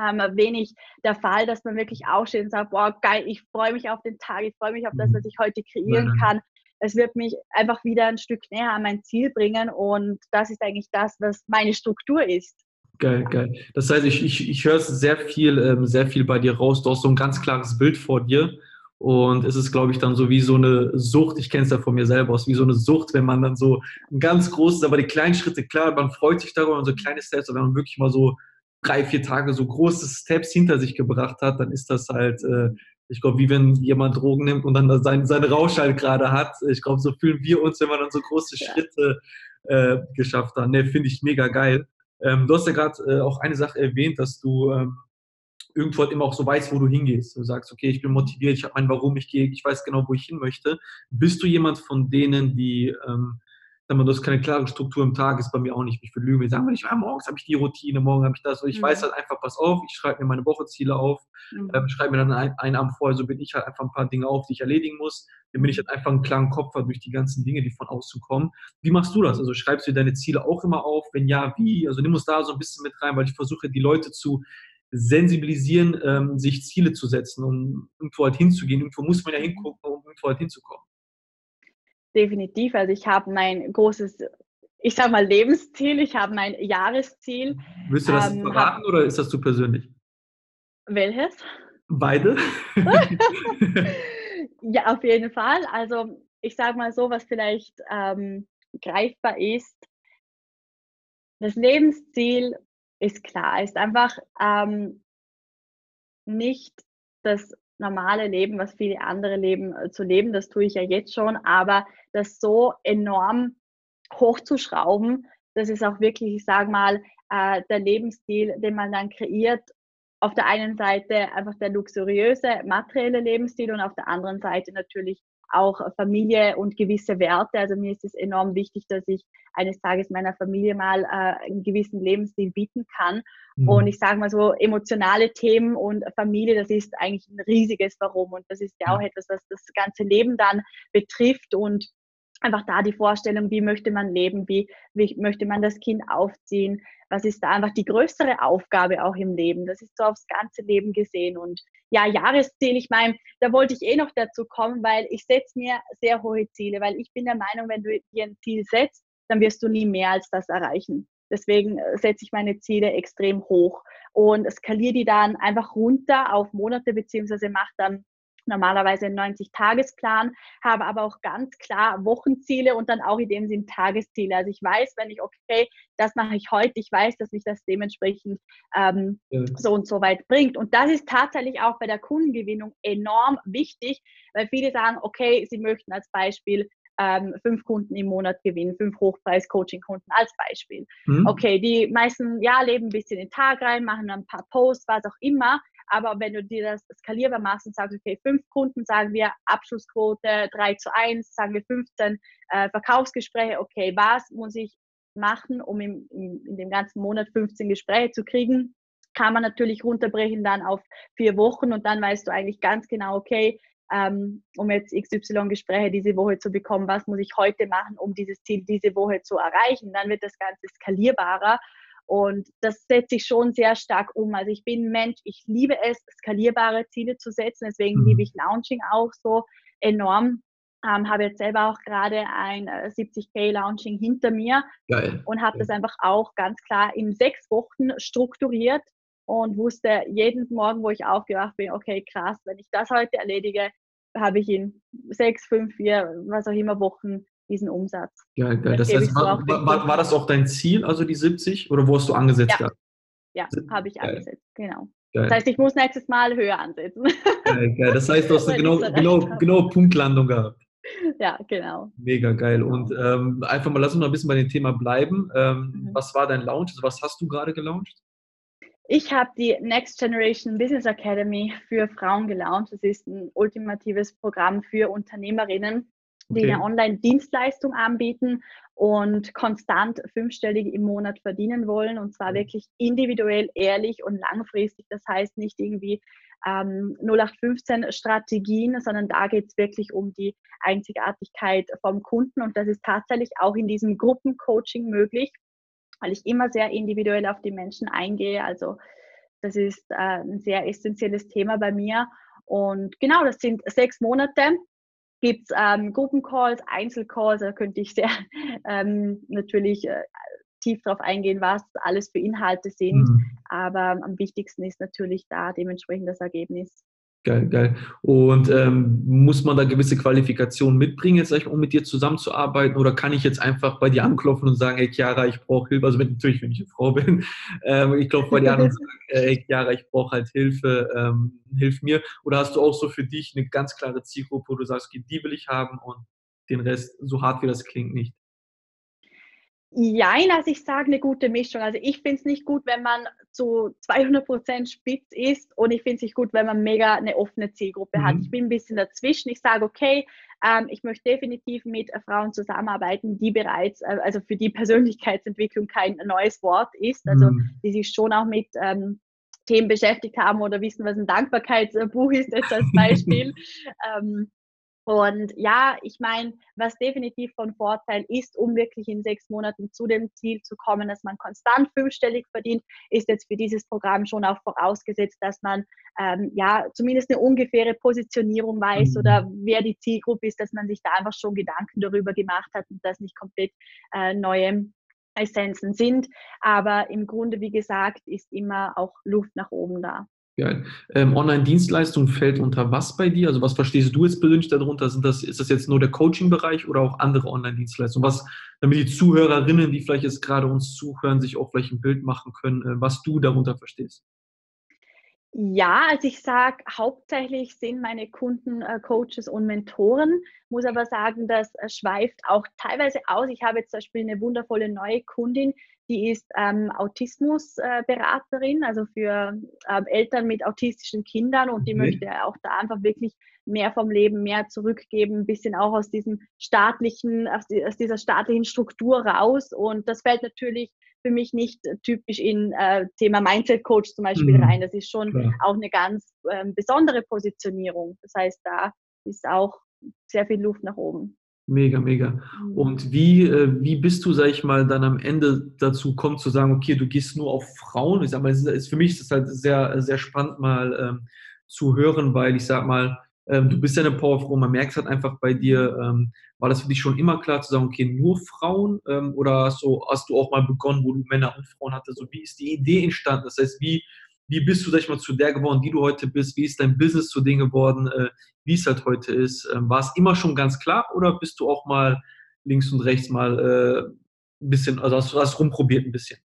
ähm, wenig der Fall, dass man wirklich aufsteht und sagt, boah, geil, ich freue mich auf den Tag, ich freue mich auf das, was ich heute kreieren mhm. kann. Es wird mich einfach wieder ein Stück näher an mein Ziel bringen und das ist eigentlich das, was meine Struktur ist. Geil, geil. Das heißt, ich, ich, ich höre sehr viel, ähm, sehr viel bei dir raus. Du hast so ein ganz klares Bild vor dir. Und es ist, glaube ich, dann so wie so eine Sucht. Ich kenne es ja von mir selber aus, wie so eine Sucht, wenn man dann so ein ganz großes, aber die kleinen Schritte, klar, man freut sich darüber und so kleine Steps, aber wenn man wirklich mal so drei, vier Tage so große Steps hinter sich gebracht hat, dann ist das halt, äh, ich glaube, wie wenn jemand Drogen nimmt und dann sein, seinen Rausch halt gerade hat. Ich glaube, so fühlen wir uns, wenn wir dann so große Schritte äh, geschafft haben. Ne, finde ich mega geil. Ähm, du hast ja gerade äh, auch eine Sache erwähnt, dass du ähm, irgendwo halt immer auch so weißt, wo du hingehst. Du sagst, okay, ich bin motiviert, ich habe mein Warum, ich gehe, ich weiß genau, wo ich hin möchte. Bist du jemand von denen, die ähm, Sag mal, das keine klare Struktur im Tag, ist bei mir auch nicht. Ich will lügen. Ich sage, ich, ah, morgens habe ich die Routine, morgen habe ich das. Und ich mhm. weiß halt einfach, pass auf, ich schreibe mir meine Wocheziele auf, mhm. ähm, schreibe mir dann ein, einen Abend vorher, so bin ich halt einfach ein paar Dinge auf, die ich erledigen muss. Dann bin ich halt einfach einen klaren Kopf habe durch die ganzen Dinge, die von außen kommen. Wie machst du das? Also schreibst du deine Ziele auch immer auf? Wenn ja, wie? Also nimm uns da so ein bisschen mit rein, weil ich versuche, die Leute zu sensibilisieren, ähm, sich Ziele zu setzen und irgendwo halt hinzugehen. Irgendwo muss man ja hingucken, um irgendwo halt hinzukommen definitiv. Also ich habe mein großes, ich sag mal Lebensziel, ich habe mein Jahresziel. Willst du das ähm, verraten hab, oder ist das zu persönlich? Welches? Beide? *laughs* ja, auf jeden Fall. Also ich sage mal so, was vielleicht ähm, greifbar ist. Das Lebensziel ist klar, ist einfach ähm, nicht das normale Leben, was viele andere leben, äh, zu leben. Das tue ich ja jetzt schon, aber das so enorm hochzuschrauben, das ist auch wirklich, ich sage mal, äh, der Lebensstil, den man dann kreiert. Auf der einen Seite einfach der luxuriöse, materielle Lebensstil und auf der anderen Seite natürlich auch Familie und gewisse Werte. Also mir ist es enorm wichtig, dass ich eines Tages meiner Familie mal äh, einen gewissen Lebensstil bieten kann. Mhm. Und ich sage mal so, emotionale Themen und Familie, das ist eigentlich ein riesiges Warum. Und das ist ja auch etwas, was das ganze Leben dann betrifft. Und einfach da die Vorstellung, wie möchte man leben, wie, wie möchte man das Kind aufziehen, was ist da einfach die größere Aufgabe auch im Leben. Das ist so aufs ganze Leben gesehen. Und ja, Jahresziel, ich meine, da wollte ich eh noch dazu kommen, weil ich setze mir sehr hohe Ziele, weil ich bin der Meinung, wenn du dir ein Ziel setzt, dann wirst du nie mehr als das erreichen. Deswegen äh, setze ich meine Ziele extrem hoch und skaliere die dann einfach runter auf Monate beziehungsweise mache dann normalerweise einen 90-Tagesplan, habe aber auch ganz klar Wochenziele und dann auch in dem Sinn Tagesziele. Also ich weiß, wenn ich, okay, das mache ich heute, ich weiß, dass mich das dementsprechend ähm, ja. so und so weit bringt. Und das ist tatsächlich auch bei der Kundengewinnung enorm wichtig, weil viele sagen, okay, sie möchten als Beispiel ähm, fünf Kunden im Monat gewinnen, fünf Hochpreis-Coaching-Kunden als Beispiel. Mhm. Okay, die meisten ja leben ein bisschen in den Tag rein, machen ein paar Posts, was auch immer. Aber wenn du dir das skalierbar machst und sagst, okay, fünf Kunden, sagen wir Abschlussquote 3 zu 1, sagen wir 15 äh, Verkaufsgespräche, okay, was muss ich machen, um im, in, in dem ganzen Monat 15 Gespräche zu kriegen? Kann man natürlich runterbrechen dann auf vier Wochen und dann weißt du eigentlich ganz genau, okay, ähm, um jetzt XY-Gespräche diese Woche zu bekommen, was muss ich heute machen, um dieses Ziel diese Woche zu erreichen? Dann wird das Ganze skalierbarer und das setze ich schon sehr stark um. Also ich bin Mensch, ich liebe es, skalierbare Ziele zu setzen. Deswegen mhm. liebe ich Launching auch so enorm. Ähm, habe jetzt selber auch gerade ein äh, 70k Launching hinter mir Geil. und habe das einfach auch ganz klar in sechs Wochen strukturiert und wusste jeden Morgen, wo ich aufgewacht bin, okay, krass, wenn ich das heute erledige, habe ich in sechs, fünf, vier, was auch immer Wochen diesen Umsatz. Geil, geil. Das, heißt, war, war, war, das auch dein Ziel, also die 70, oder wo hast du angesetzt? Ja, ja habe ich geil. angesetzt, genau. Geil. Das heißt, ich muss nächstes Mal höher ansetzen. Geil, geil. Das heißt, du hast *laughs* eine genau, genau, genau Punktlandung gehabt. Ja, genau. Mega geil. Genau. Und ähm, einfach mal, lass uns noch ein bisschen bei dem Thema bleiben. Ähm, mhm. Was war dein Launch? Also was hast du gerade gelauncht? Ich habe die Next Generation Business Academy für Frauen gelauncht. Das ist ein ultimatives Programm für Unternehmerinnen, die okay. eine Online-Dienstleistung anbieten und konstant fünfstellig im Monat verdienen wollen und zwar wirklich individuell, ehrlich und langfristig. Das heißt nicht irgendwie ähm, 0815 Strategien, sondern da geht es wirklich um die Einzigartigkeit vom Kunden und das ist tatsächlich auch in diesem Gruppencoaching möglich, weil ich immer sehr individuell auf die Menschen eingehe. Also das ist äh, ein sehr essentielles Thema bei mir. Und genau, das sind sechs Monate gibt es ähm, Gruppencalls, Einzelcalls, da könnte ich sehr *laughs* ähm, natürlich äh, tief darauf eingehen, was alles für Inhalte sind. Mhm. Aber am wichtigsten ist natürlich da dementsprechend das Ergebnis. Geil, geil. Und ähm, muss man da gewisse Qualifikationen mitbringen, jetzt um mit dir zusammenzuarbeiten? Oder kann ich jetzt einfach bei dir anklopfen und sagen, hey Chiara, ich brauche Hilfe? Also natürlich, wenn ich eine Frau *laughs* bin, ähm, ich klopfe bei dir an und *laughs* sage, hey Chiara, ich brauche halt Hilfe, ähm, hilf mir. Oder hast du auch so für dich eine ganz klare Zielgruppe, wo du sagst, okay, die will ich haben und den Rest, so hart wie das klingt, nicht? Jein, also ich sage eine gute Mischung. Also ich finde es nicht gut, wenn man zu 200% spitz ist und ich finde es nicht gut, wenn man mega eine offene Zielgruppe mhm. hat. Ich bin ein bisschen dazwischen. Ich sage, okay, ähm, ich möchte definitiv mit Frauen zusammenarbeiten, die bereits, äh, also für die Persönlichkeitsentwicklung kein neues Wort ist, also mhm. die sich schon auch mit ähm, Themen beschäftigt haben oder wissen, was ein Dankbarkeitsbuch ist, jetzt als Beispiel. *laughs* ähm, und ja, ich meine, was definitiv von Vorteil ist, um wirklich in sechs Monaten zu dem Ziel zu kommen, dass man konstant fünfstellig verdient, ist jetzt für dieses Programm schon auch vorausgesetzt, dass man ähm, ja zumindest eine ungefähre Positionierung weiß mhm. oder wer die Zielgruppe ist, dass man sich da einfach schon Gedanken darüber gemacht hat und das nicht komplett äh, neue Essenzen sind. Aber im Grunde, wie gesagt, ist immer auch Luft nach oben da. Geil. Ähm, Online-Dienstleistung fällt unter was bei dir? Also was verstehst du jetzt persönlich darunter? Sind das, ist das jetzt nur der Coaching-Bereich oder auch andere Online-Dienstleistungen? Was, damit die Zuhörerinnen, die vielleicht jetzt gerade uns zuhören, sich auch vielleicht ein Bild machen können, äh, was du darunter verstehst? Ja, also ich sage, hauptsächlich sind meine Kunden äh, Coaches und Mentoren, muss aber sagen, das äh, schweift auch teilweise aus. Ich habe jetzt zum Beispiel eine wundervolle neue Kundin, die ist ähm, Autismusberaterin, äh, also für äh, Eltern mit autistischen Kindern und die okay. möchte auch da einfach wirklich mehr vom Leben, mehr zurückgeben, ein bisschen auch aus diesem staatlichen, aus, aus dieser staatlichen Struktur raus. Und das fällt natürlich für mich nicht typisch in äh, Thema Mindset Coach zum Beispiel mhm. rein. Das ist schon Klar. auch eine ganz ähm, besondere Positionierung. Das heißt, da ist auch sehr viel Luft nach oben. Mega, mega. Mhm. Und wie, äh, wie bist du, sag ich mal, dann am Ende dazu kommt zu sagen, okay, du gehst nur auf Frauen? Ich sag mal, ist, für mich ist das halt sehr, sehr spannend mal ähm, zu hören, weil ich sag mal, ähm, du bist ja eine Powerfrau, man merkt es halt einfach bei dir. Ähm, war das für dich schon immer klar zu sagen, okay, nur Frauen? Ähm, oder hast du, hast du auch mal begonnen, wo du Männer und Frauen hattest? So, wie ist die Idee entstanden? Das heißt, wie, wie bist du, sag ich mal, zu der geworden, die du heute bist? Wie ist dein Business zu dem geworden, äh, wie es halt heute ist? Ähm, war es immer schon ganz klar oder bist du auch mal links und rechts mal äh, ein bisschen, also hast du das rumprobiert ein bisschen?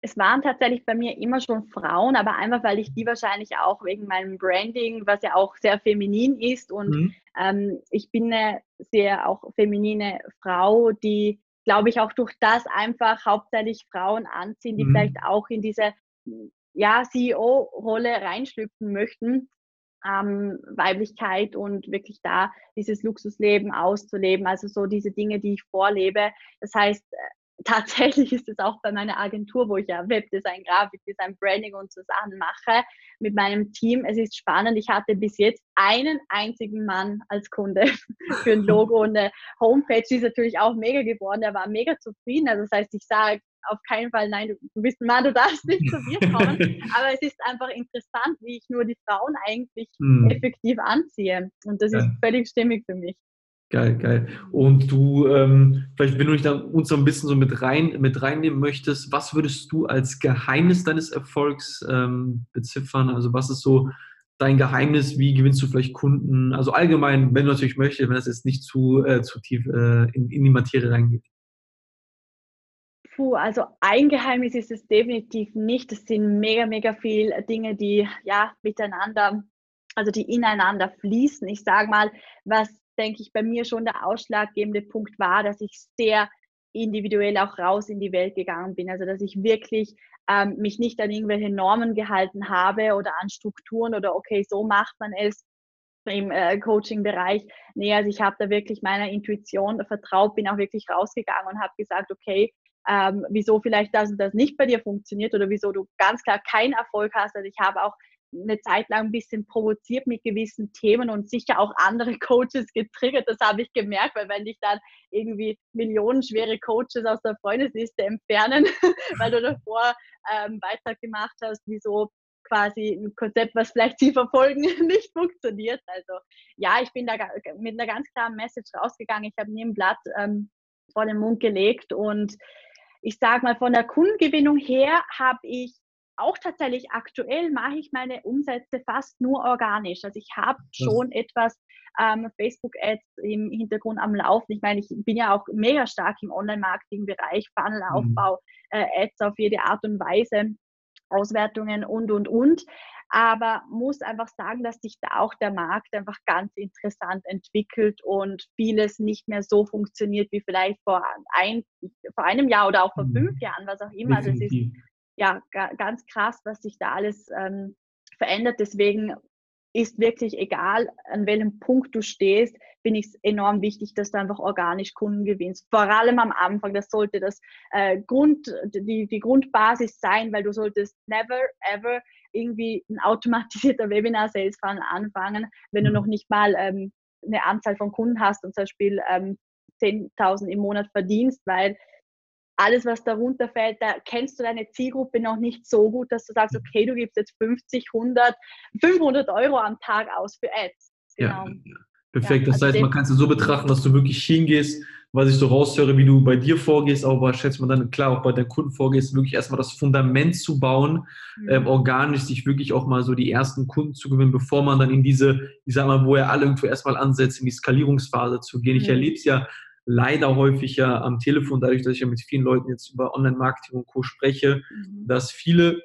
es waren tatsächlich bei mir immer schon Frauen, aber einfach, weil ich die wahrscheinlich auch wegen meinem Branding, was ja auch sehr feminin ist und mhm. ähm, ich bin eine sehr auch feminine Frau, die, glaube ich, auch durch das einfach hauptsächlich Frauen anziehen, die mhm. vielleicht auch in diese ja, CEO-Rolle reinschlüpfen möchten. Ähm, Weiblichkeit und wirklich da dieses Luxusleben auszuleben, also so diese Dinge, die ich vorlebe. Das heißt, *laughs* tatsächlich ist es auch bei meiner Agentur, wo ich ja Webdesign, Grafikdesign, Branding und so Sachen mache, mit meinem Team. Es ist spannend. Ich hatte bis jetzt einen einzigen Mann als Kunde *laughs* für ein Logo und eine Homepage. Die ist natürlich auch mega geworden. Der war mega zufrieden. Also das heißt, ich sage auf keinen Fall, nein, du bist ein Mann, du darfst nicht zu mir *laughs* kommen. Aber es ist einfach interessant, wie ich nur die Frauen eigentlich hm. effektiv anziehe. Und das ja. ist völlig stimmig für mich. Geil, geil. Und du, ähm, vielleicht, wenn du dich da uns so ein bisschen so mit rein mit reinnehmen möchtest, was würdest du als Geheimnis deines Erfolgs ähm, beziffern? Also was ist so dein Geheimnis? Wie gewinnst du vielleicht Kunden? Also allgemein, wenn du natürlich möchtest, wenn das jetzt nicht zu, äh, zu tief äh, in, in die Materie reingeht. Puh, also ein Geheimnis ist es definitiv nicht. Es sind mega, mega viele Dinge, die ja miteinander, also die ineinander fließen. Ich sage mal, was denke ich, bei mir schon der ausschlaggebende Punkt war, dass ich sehr individuell auch raus in die Welt gegangen bin. Also dass ich wirklich ähm, mich nicht an irgendwelche Normen gehalten habe oder an Strukturen oder okay, so macht man es im äh, Coaching-Bereich. Nee, also ich habe da wirklich meiner Intuition vertraut, bin auch wirklich rausgegangen und habe gesagt, okay, ähm, wieso vielleicht das und das nicht bei dir funktioniert oder wieso du ganz klar keinen Erfolg hast. Also ich habe auch eine Zeit lang ein bisschen provoziert mit gewissen Themen und sicher auch andere *laughs* Coaches getriggert. Das habe ich gemerkt, weil wenn dich dann irgendwie millionenschwere Coaches aus der Freundesliste entfernen, *laughs* weil du davor ähm, Beitrag gemacht hast, wieso quasi ein Konzept, was vielleicht sie verfolgen, *laughs* nicht funktioniert. Also ja, ich bin da mit einer ganz klaren Message rausgegangen. Ich habe nie ein Blatt ähm, vor den Mund gelegt und ich sage mal, von der Kundengewinnung her habe ich auch tatsächlich aktuell mache ich meine Umsätze fast nur organisch. Also ich habe schon etwas ähm, Facebook-Ads im Hintergrund am Laufen. Ich meine, ich bin ja auch mega stark im Online-Marketing-Bereich, Funnelaufbau, mhm. äh, Ads auf jede Art und Weise, Auswertungen und, und, und. Aber muss einfach sagen, dass sich da auch der Markt einfach ganz interessant entwickelt und vieles nicht mehr so funktioniert wie vielleicht vor, ein, vor einem Jahr oder auch vor mhm. fünf Jahren, was auch immer. Also es ist ja, ganz krass, was sich da alles ähm, verändert. Deswegen ist wirklich egal, an welchem Punkt du stehst, finde ich es enorm wichtig, dass du einfach organisch Kunden gewinnst. Vor allem am Anfang, das sollte das äh, Grund, die, die Grundbasis sein, weil du solltest never, ever irgendwie ein automatisierter *laughs* Webinar-Sales-Funnel anfangen, wenn du mhm. noch nicht mal ähm, eine Anzahl von Kunden hast und zum Beispiel ähm, 10.000 im Monat verdienst, weil alles, was darunter fällt, da kennst du deine Zielgruppe noch nicht so gut, dass du sagst, mhm. okay, du gibst jetzt 50, 100, 500 Euro am Tag aus für Ads. Genau. Ja, ja. Perfekt. Das also heißt, man kann es so betrachten, dass du wirklich hingehst, was ich so raushöre, wie du bei dir vorgehst, aber schätzt man dann klar auch bei deinen Kunden vorgehst, wirklich erstmal das Fundament zu bauen, mhm. ähm, organisch sich wirklich auch mal so die ersten Kunden zu gewinnen, bevor man dann in diese, ich sag mal, wo er alle irgendwo erstmal ansetzt, in die Skalierungsphase zu gehen. Mhm. Ich erlebe es ja leider häufig ja am Telefon, dadurch, dass ich ja mit vielen Leuten jetzt über Online-Marketing und Co. spreche, mhm. dass viele,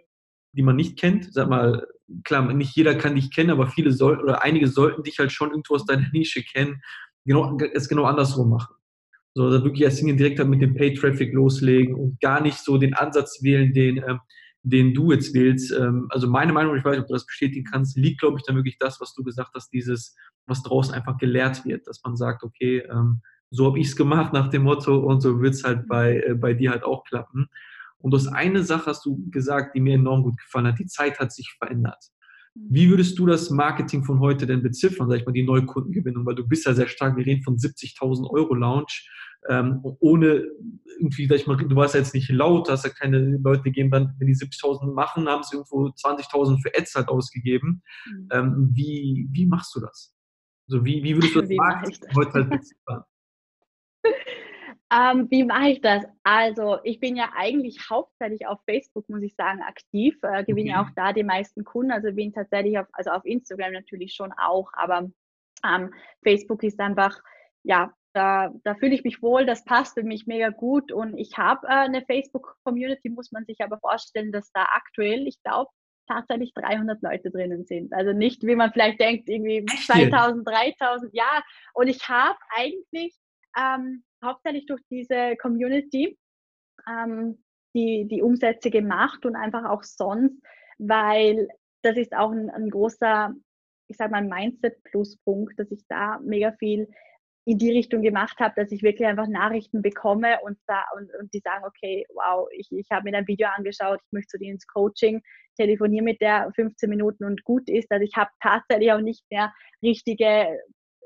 die man nicht kennt, sag mal, klar, nicht jeder kann dich kennen, aber viele sollten oder einige sollten dich halt schon irgendwo aus deiner Nische kennen, genau, es genau andersrum machen. So, da wirklich als Single direkt mit dem Pay-Traffic loslegen und gar nicht so den Ansatz wählen, den, ähm, den du jetzt wählst. Ähm, also meine Meinung, ich weiß nicht, ob du das bestätigen kannst, liegt, glaube ich, dann wirklich das, was du gesagt hast, dieses, was draußen einfach gelehrt wird, dass man sagt, okay, ähm, so habe ich es gemacht nach dem Motto und so wird es halt bei, äh, bei dir halt auch klappen. Und das eine Sache hast du gesagt, die mir enorm gut gefallen hat. Die Zeit hat sich verändert. Wie würdest du das Marketing von heute denn beziffern, sag ich mal, die Neukundengewinnung? Weil du bist ja sehr stark, wir reden von 70.000 Euro Launch, ähm, ohne irgendwie, sag ich mal, du warst ja jetzt nicht laut, hast ja keine Leute gegeben, wenn die 70.000 machen, haben sie irgendwo 20.000 für Ads halt ausgegeben. Mhm. Ähm, wie, wie machst du das? Also wie, wie würdest du *laughs* das Marketing heute halt beziffern? Ähm, wie mache ich das? Also, ich bin ja eigentlich hauptsächlich auf Facebook, muss ich sagen, aktiv. Äh, gewinne okay. auch da die meisten Kunden. Also bin tatsächlich auf, also auf Instagram natürlich schon auch, aber ähm, Facebook ist einfach, ja, da, da fühle ich mich wohl, das passt für mich mega gut und ich habe äh, eine Facebook-Community, muss man sich aber vorstellen, dass da aktuell, ich glaube, tatsächlich 300 Leute drinnen sind. Also nicht, wie man vielleicht denkt, irgendwie 2000, 3000, ja. Und ich habe eigentlich ähm, hauptsächlich durch diese Community ähm, die, die Umsätze gemacht und einfach auch sonst, weil das ist auch ein, ein großer, ich sage mal, Mindset-Pluspunkt, dass ich da mega viel in die Richtung gemacht habe, dass ich wirklich einfach Nachrichten bekomme und, da, und, und die sagen, okay, wow, ich, ich habe mir ein Video angeschaut, ich möchte zu dir ins Coaching, telefoniere mit der 15 Minuten und gut ist. Also ich habe tatsächlich auch nicht mehr richtige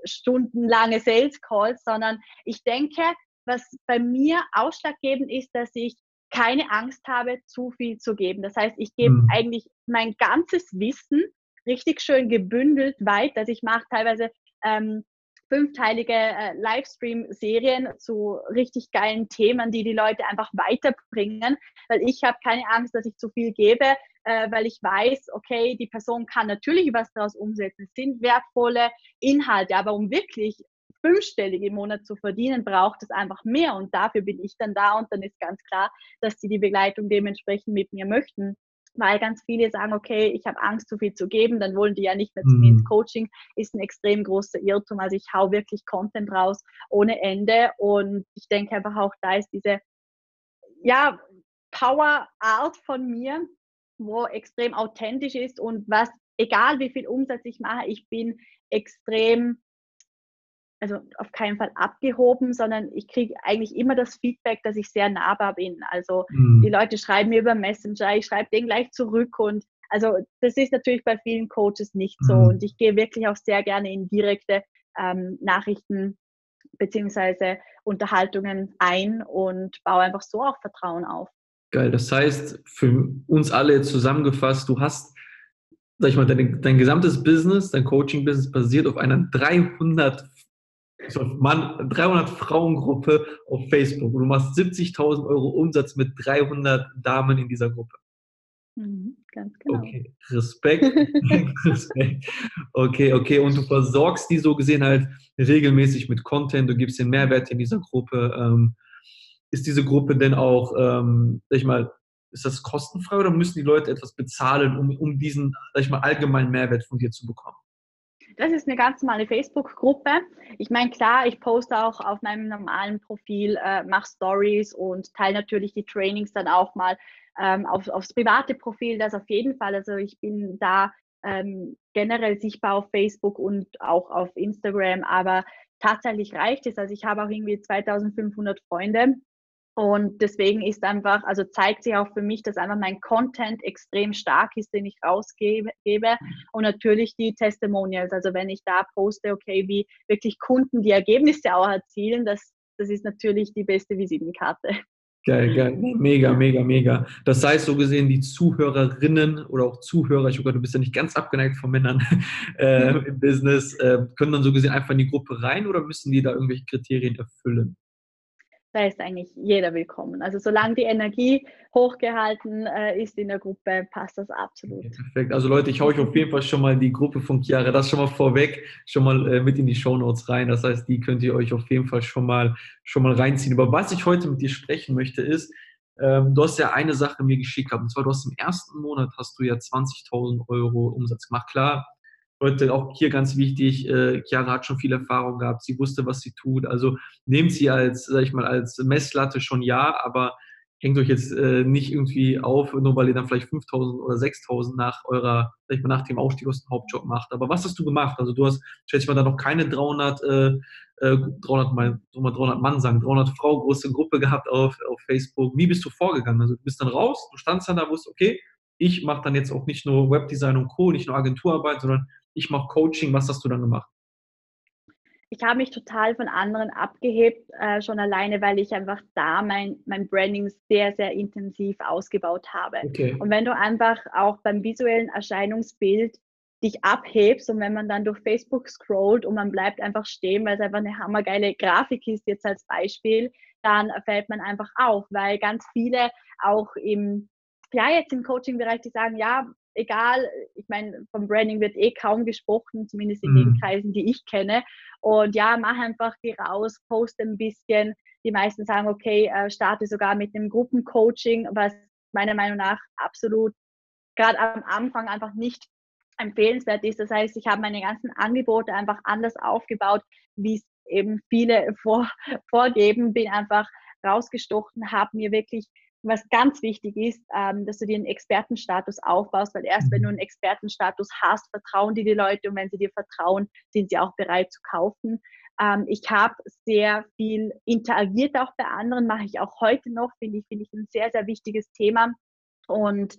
stundenlange Sales Calls, sondern ich denke, was bei mir ausschlaggebend ist, dass ich keine Angst habe, zu viel zu geben. Das heißt, ich gebe mhm. eigentlich mein ganzes Wissen richtig schön gebündelt weiter. Also ich mache teilweise ähm, fünfteilige äh, Livestream-Serien zu richtig geilen Themen, die die Leute einfach weiterbringen, weil ich habe keine Angst, dass ich zu viel gebe, äh, weil ich weiß, okay, die Person kann natürlich was daraus umsetzen. Es sind wertvolle Inhalte, aber um wirklich fünfstellig im Monat zu verdienen, braucht es einfach mehr und dafür bin ich dann da und dann ist ganz klar, dass sie die Begleitung dementsprechend mit mir möchten weil ganz viele sagen, okay, ich habe Angst, zu viel zu geben, dann wollen die ja nicht mehr zu mir ins mhm. Coaching, ist ein extrem großer Irrtum. Also ich hau wirklich Content raus ohne Ende und ich denke einfach auch, da ist diese, ja, Power Art von mir, wo extrem authentisch ist und was, egal wie viel Umsatz ich mache, ich bin extrem also auf keinen Fall abgehoben, sondern ich kriege eigentlich immer das Feedback, dass ich sehr nahbar bin. Also mhm. die Leute schreiben mir über Messenger, ich schreibe denen gleich zurück und also das ist natürlich bei vielen Coaches nicht so mhm. und ich gehe wirklich auch sehr gerne in direkte ähm, Nachrichten beziehungsweise Unterhaltungen ein und baue einfach so auch Vertrauen auf. Geil, das heißt für uns alle zusammengefasst, du hast sag ich mal, dein, dein gesamtes Business, dein Coaching-Business basiert auf einer 300 so, Mann, 300 Frauengruppe auf Facebook und du machst 70.000 Euro Umsatz mit 300 Damen in dieser Gruppe. Mhm, ganz genau. Okay, Respekt. *laughs* Respekt. Okay, okay. Und du versorgst die so gesehen halt regelmäßig mit Content, du gibst den Mehrwert in dieser Gruppe. Ähm, ist diese Gruppe denn auch, ähm, sag ich mal, ist das kostenfrei oder müssen die Leute etwas bezahlen, um, um diesen, sag ich mal, allgemeinen Mehrwert von dir zu bekommen? Das ist eine ganz normale Facebook-Gruppe. Ich meine, klar, ich poste auch auf meinem normalen Profil, äh, mache Stories und teile natürlich die Trainings dann auch mal ähm, auf, aufs private Profil. Das auf jeden Fall. Also ich bin da ähm, generell sichtbar auf Facebook und auch auf Instagram, aber tatsächlich reicht es. Also ich habe auch irgendwie 2500 Freunde und deswegen ist einfach, also zeigt sich auch für mich, dass einfach mein Content extrem stark ist, den ich rausgebe. Und natürlich die Testimonials. Also wenn ich da poste, okay, wie wirklich Kunden die Ergebnisse auch erzielen, das, das ist natürlich die beste Visitenkarte. Geil, geil. *laughs* Mega, mega, mega. Das heißt, so gesehen, die Zuhörerinnen oder auch Zuhörer, ich glaube, du bist ja nicht ganz abgeneigt von Männern *laughs* äh, im Business, äh, können dann so gesehen einfach in die Gruppe rein oder müssen die da irgendwelche Kriterien erfüllen? Da ist eigentlich jeder willkommen. Also solange die Energie hochgehalten äh, ist in der Gruppe, passt das absolut. Okay, perfekt. Also Leute, ich haue euch auf jeden Fall schon mal die Gruppe von Chiara, das schon mal vorweg, schon mal äh, mit in die Show Notes rein. Das heißt, die könnt ihr euch auf jeden Fall schon mal, schon mal reinziehen. Über was ich heute mit dir sprechen möchte, ist, ähm, du hast ja eine Sache mir geschickt gehabt, und zwar du hast im ersten Monat hast du ja 20.000 Euro Umsatz gemacht. Klar, Leute, auch hier ganz wichtig, äh, Chiara hat schon viel Erfahrung gehabt, sie wusste, was sie tut. Also nehmt sie als, sag ich mal, als Messlatte schon ja, aber hängt euch jetzt äh, nicht irgendwie auf, nur weil ihr dann vielleicht 5.000 oder 6.000 nach eurer, sag ich mal, nach dem Ausstieg aus dem Hauptjob macht. Aber was hast du gemacht? Also du hast, schätze ich mal, da noch keine 300, äh, 300, mal, 300 Mann sagen, 300 Frau große Gruppe gehabt auf, auf Facebook. Wie bist du vorgegangen? Also du bist dann raus, du standst dann da, wusst, okay, ich mache dann jetzt auch nicht nur Webdesign und Co., nicht nur Agenturarbeit, sondern ich mache Coaching. Was hast du dann gemacht? Ich habe mich total von anderen abgehebt, äh, schon alleine, weil ich einfach da mein, mein Branding sehr, sehr intensiv ausgebaut habe. Okay. Und wenn du einfach auch beim visuellen Erscheinungsbild dich abhebst und wenn man dann durch Facebook scrollt und man bleibt einfach stehen, weil es einfach eine hammergeile Grafik ist, jetzt als Beispiel, dann fällt man einfach auf, weil ganz viele auch im, ja, jetzt im Coaching-Bereich, die sagen, ja, egal, ich meine, vom Branding wird eh kaum gesprochen, zumindest in mhm. den Kreisen, die ich kenne. Und ja, mach einfach, geh raus, poste ein bisschen. Die meisten sagen, okay, äh, starte sogar mit einem Gruppencoaching, was meiner Meinung nach absolut gerade am Anfang einfach nicht empfehlenswert ist. Das heißt, ich habe meine ganzen Angebote einfach anders aufgebaut, wie es eben viele *laughs* vor, vorgeben, bin einfach rausgestochen, habe mir wirklich was ganz wichtig ist, ähm, dass du dir einen Expertenstatus aufbaust, weil erst wenn du einen Expertenstatus hast, vertrauen dir die Leute und wenn sie dir vertrauen, sind sie auch bereit zu kaufen. Ähm, ich habe sehr viel interagiert auch bei anderen, mache ich auch heute noch, finde ich, finde ich ein sehr, sehr wichtiges Thema. Und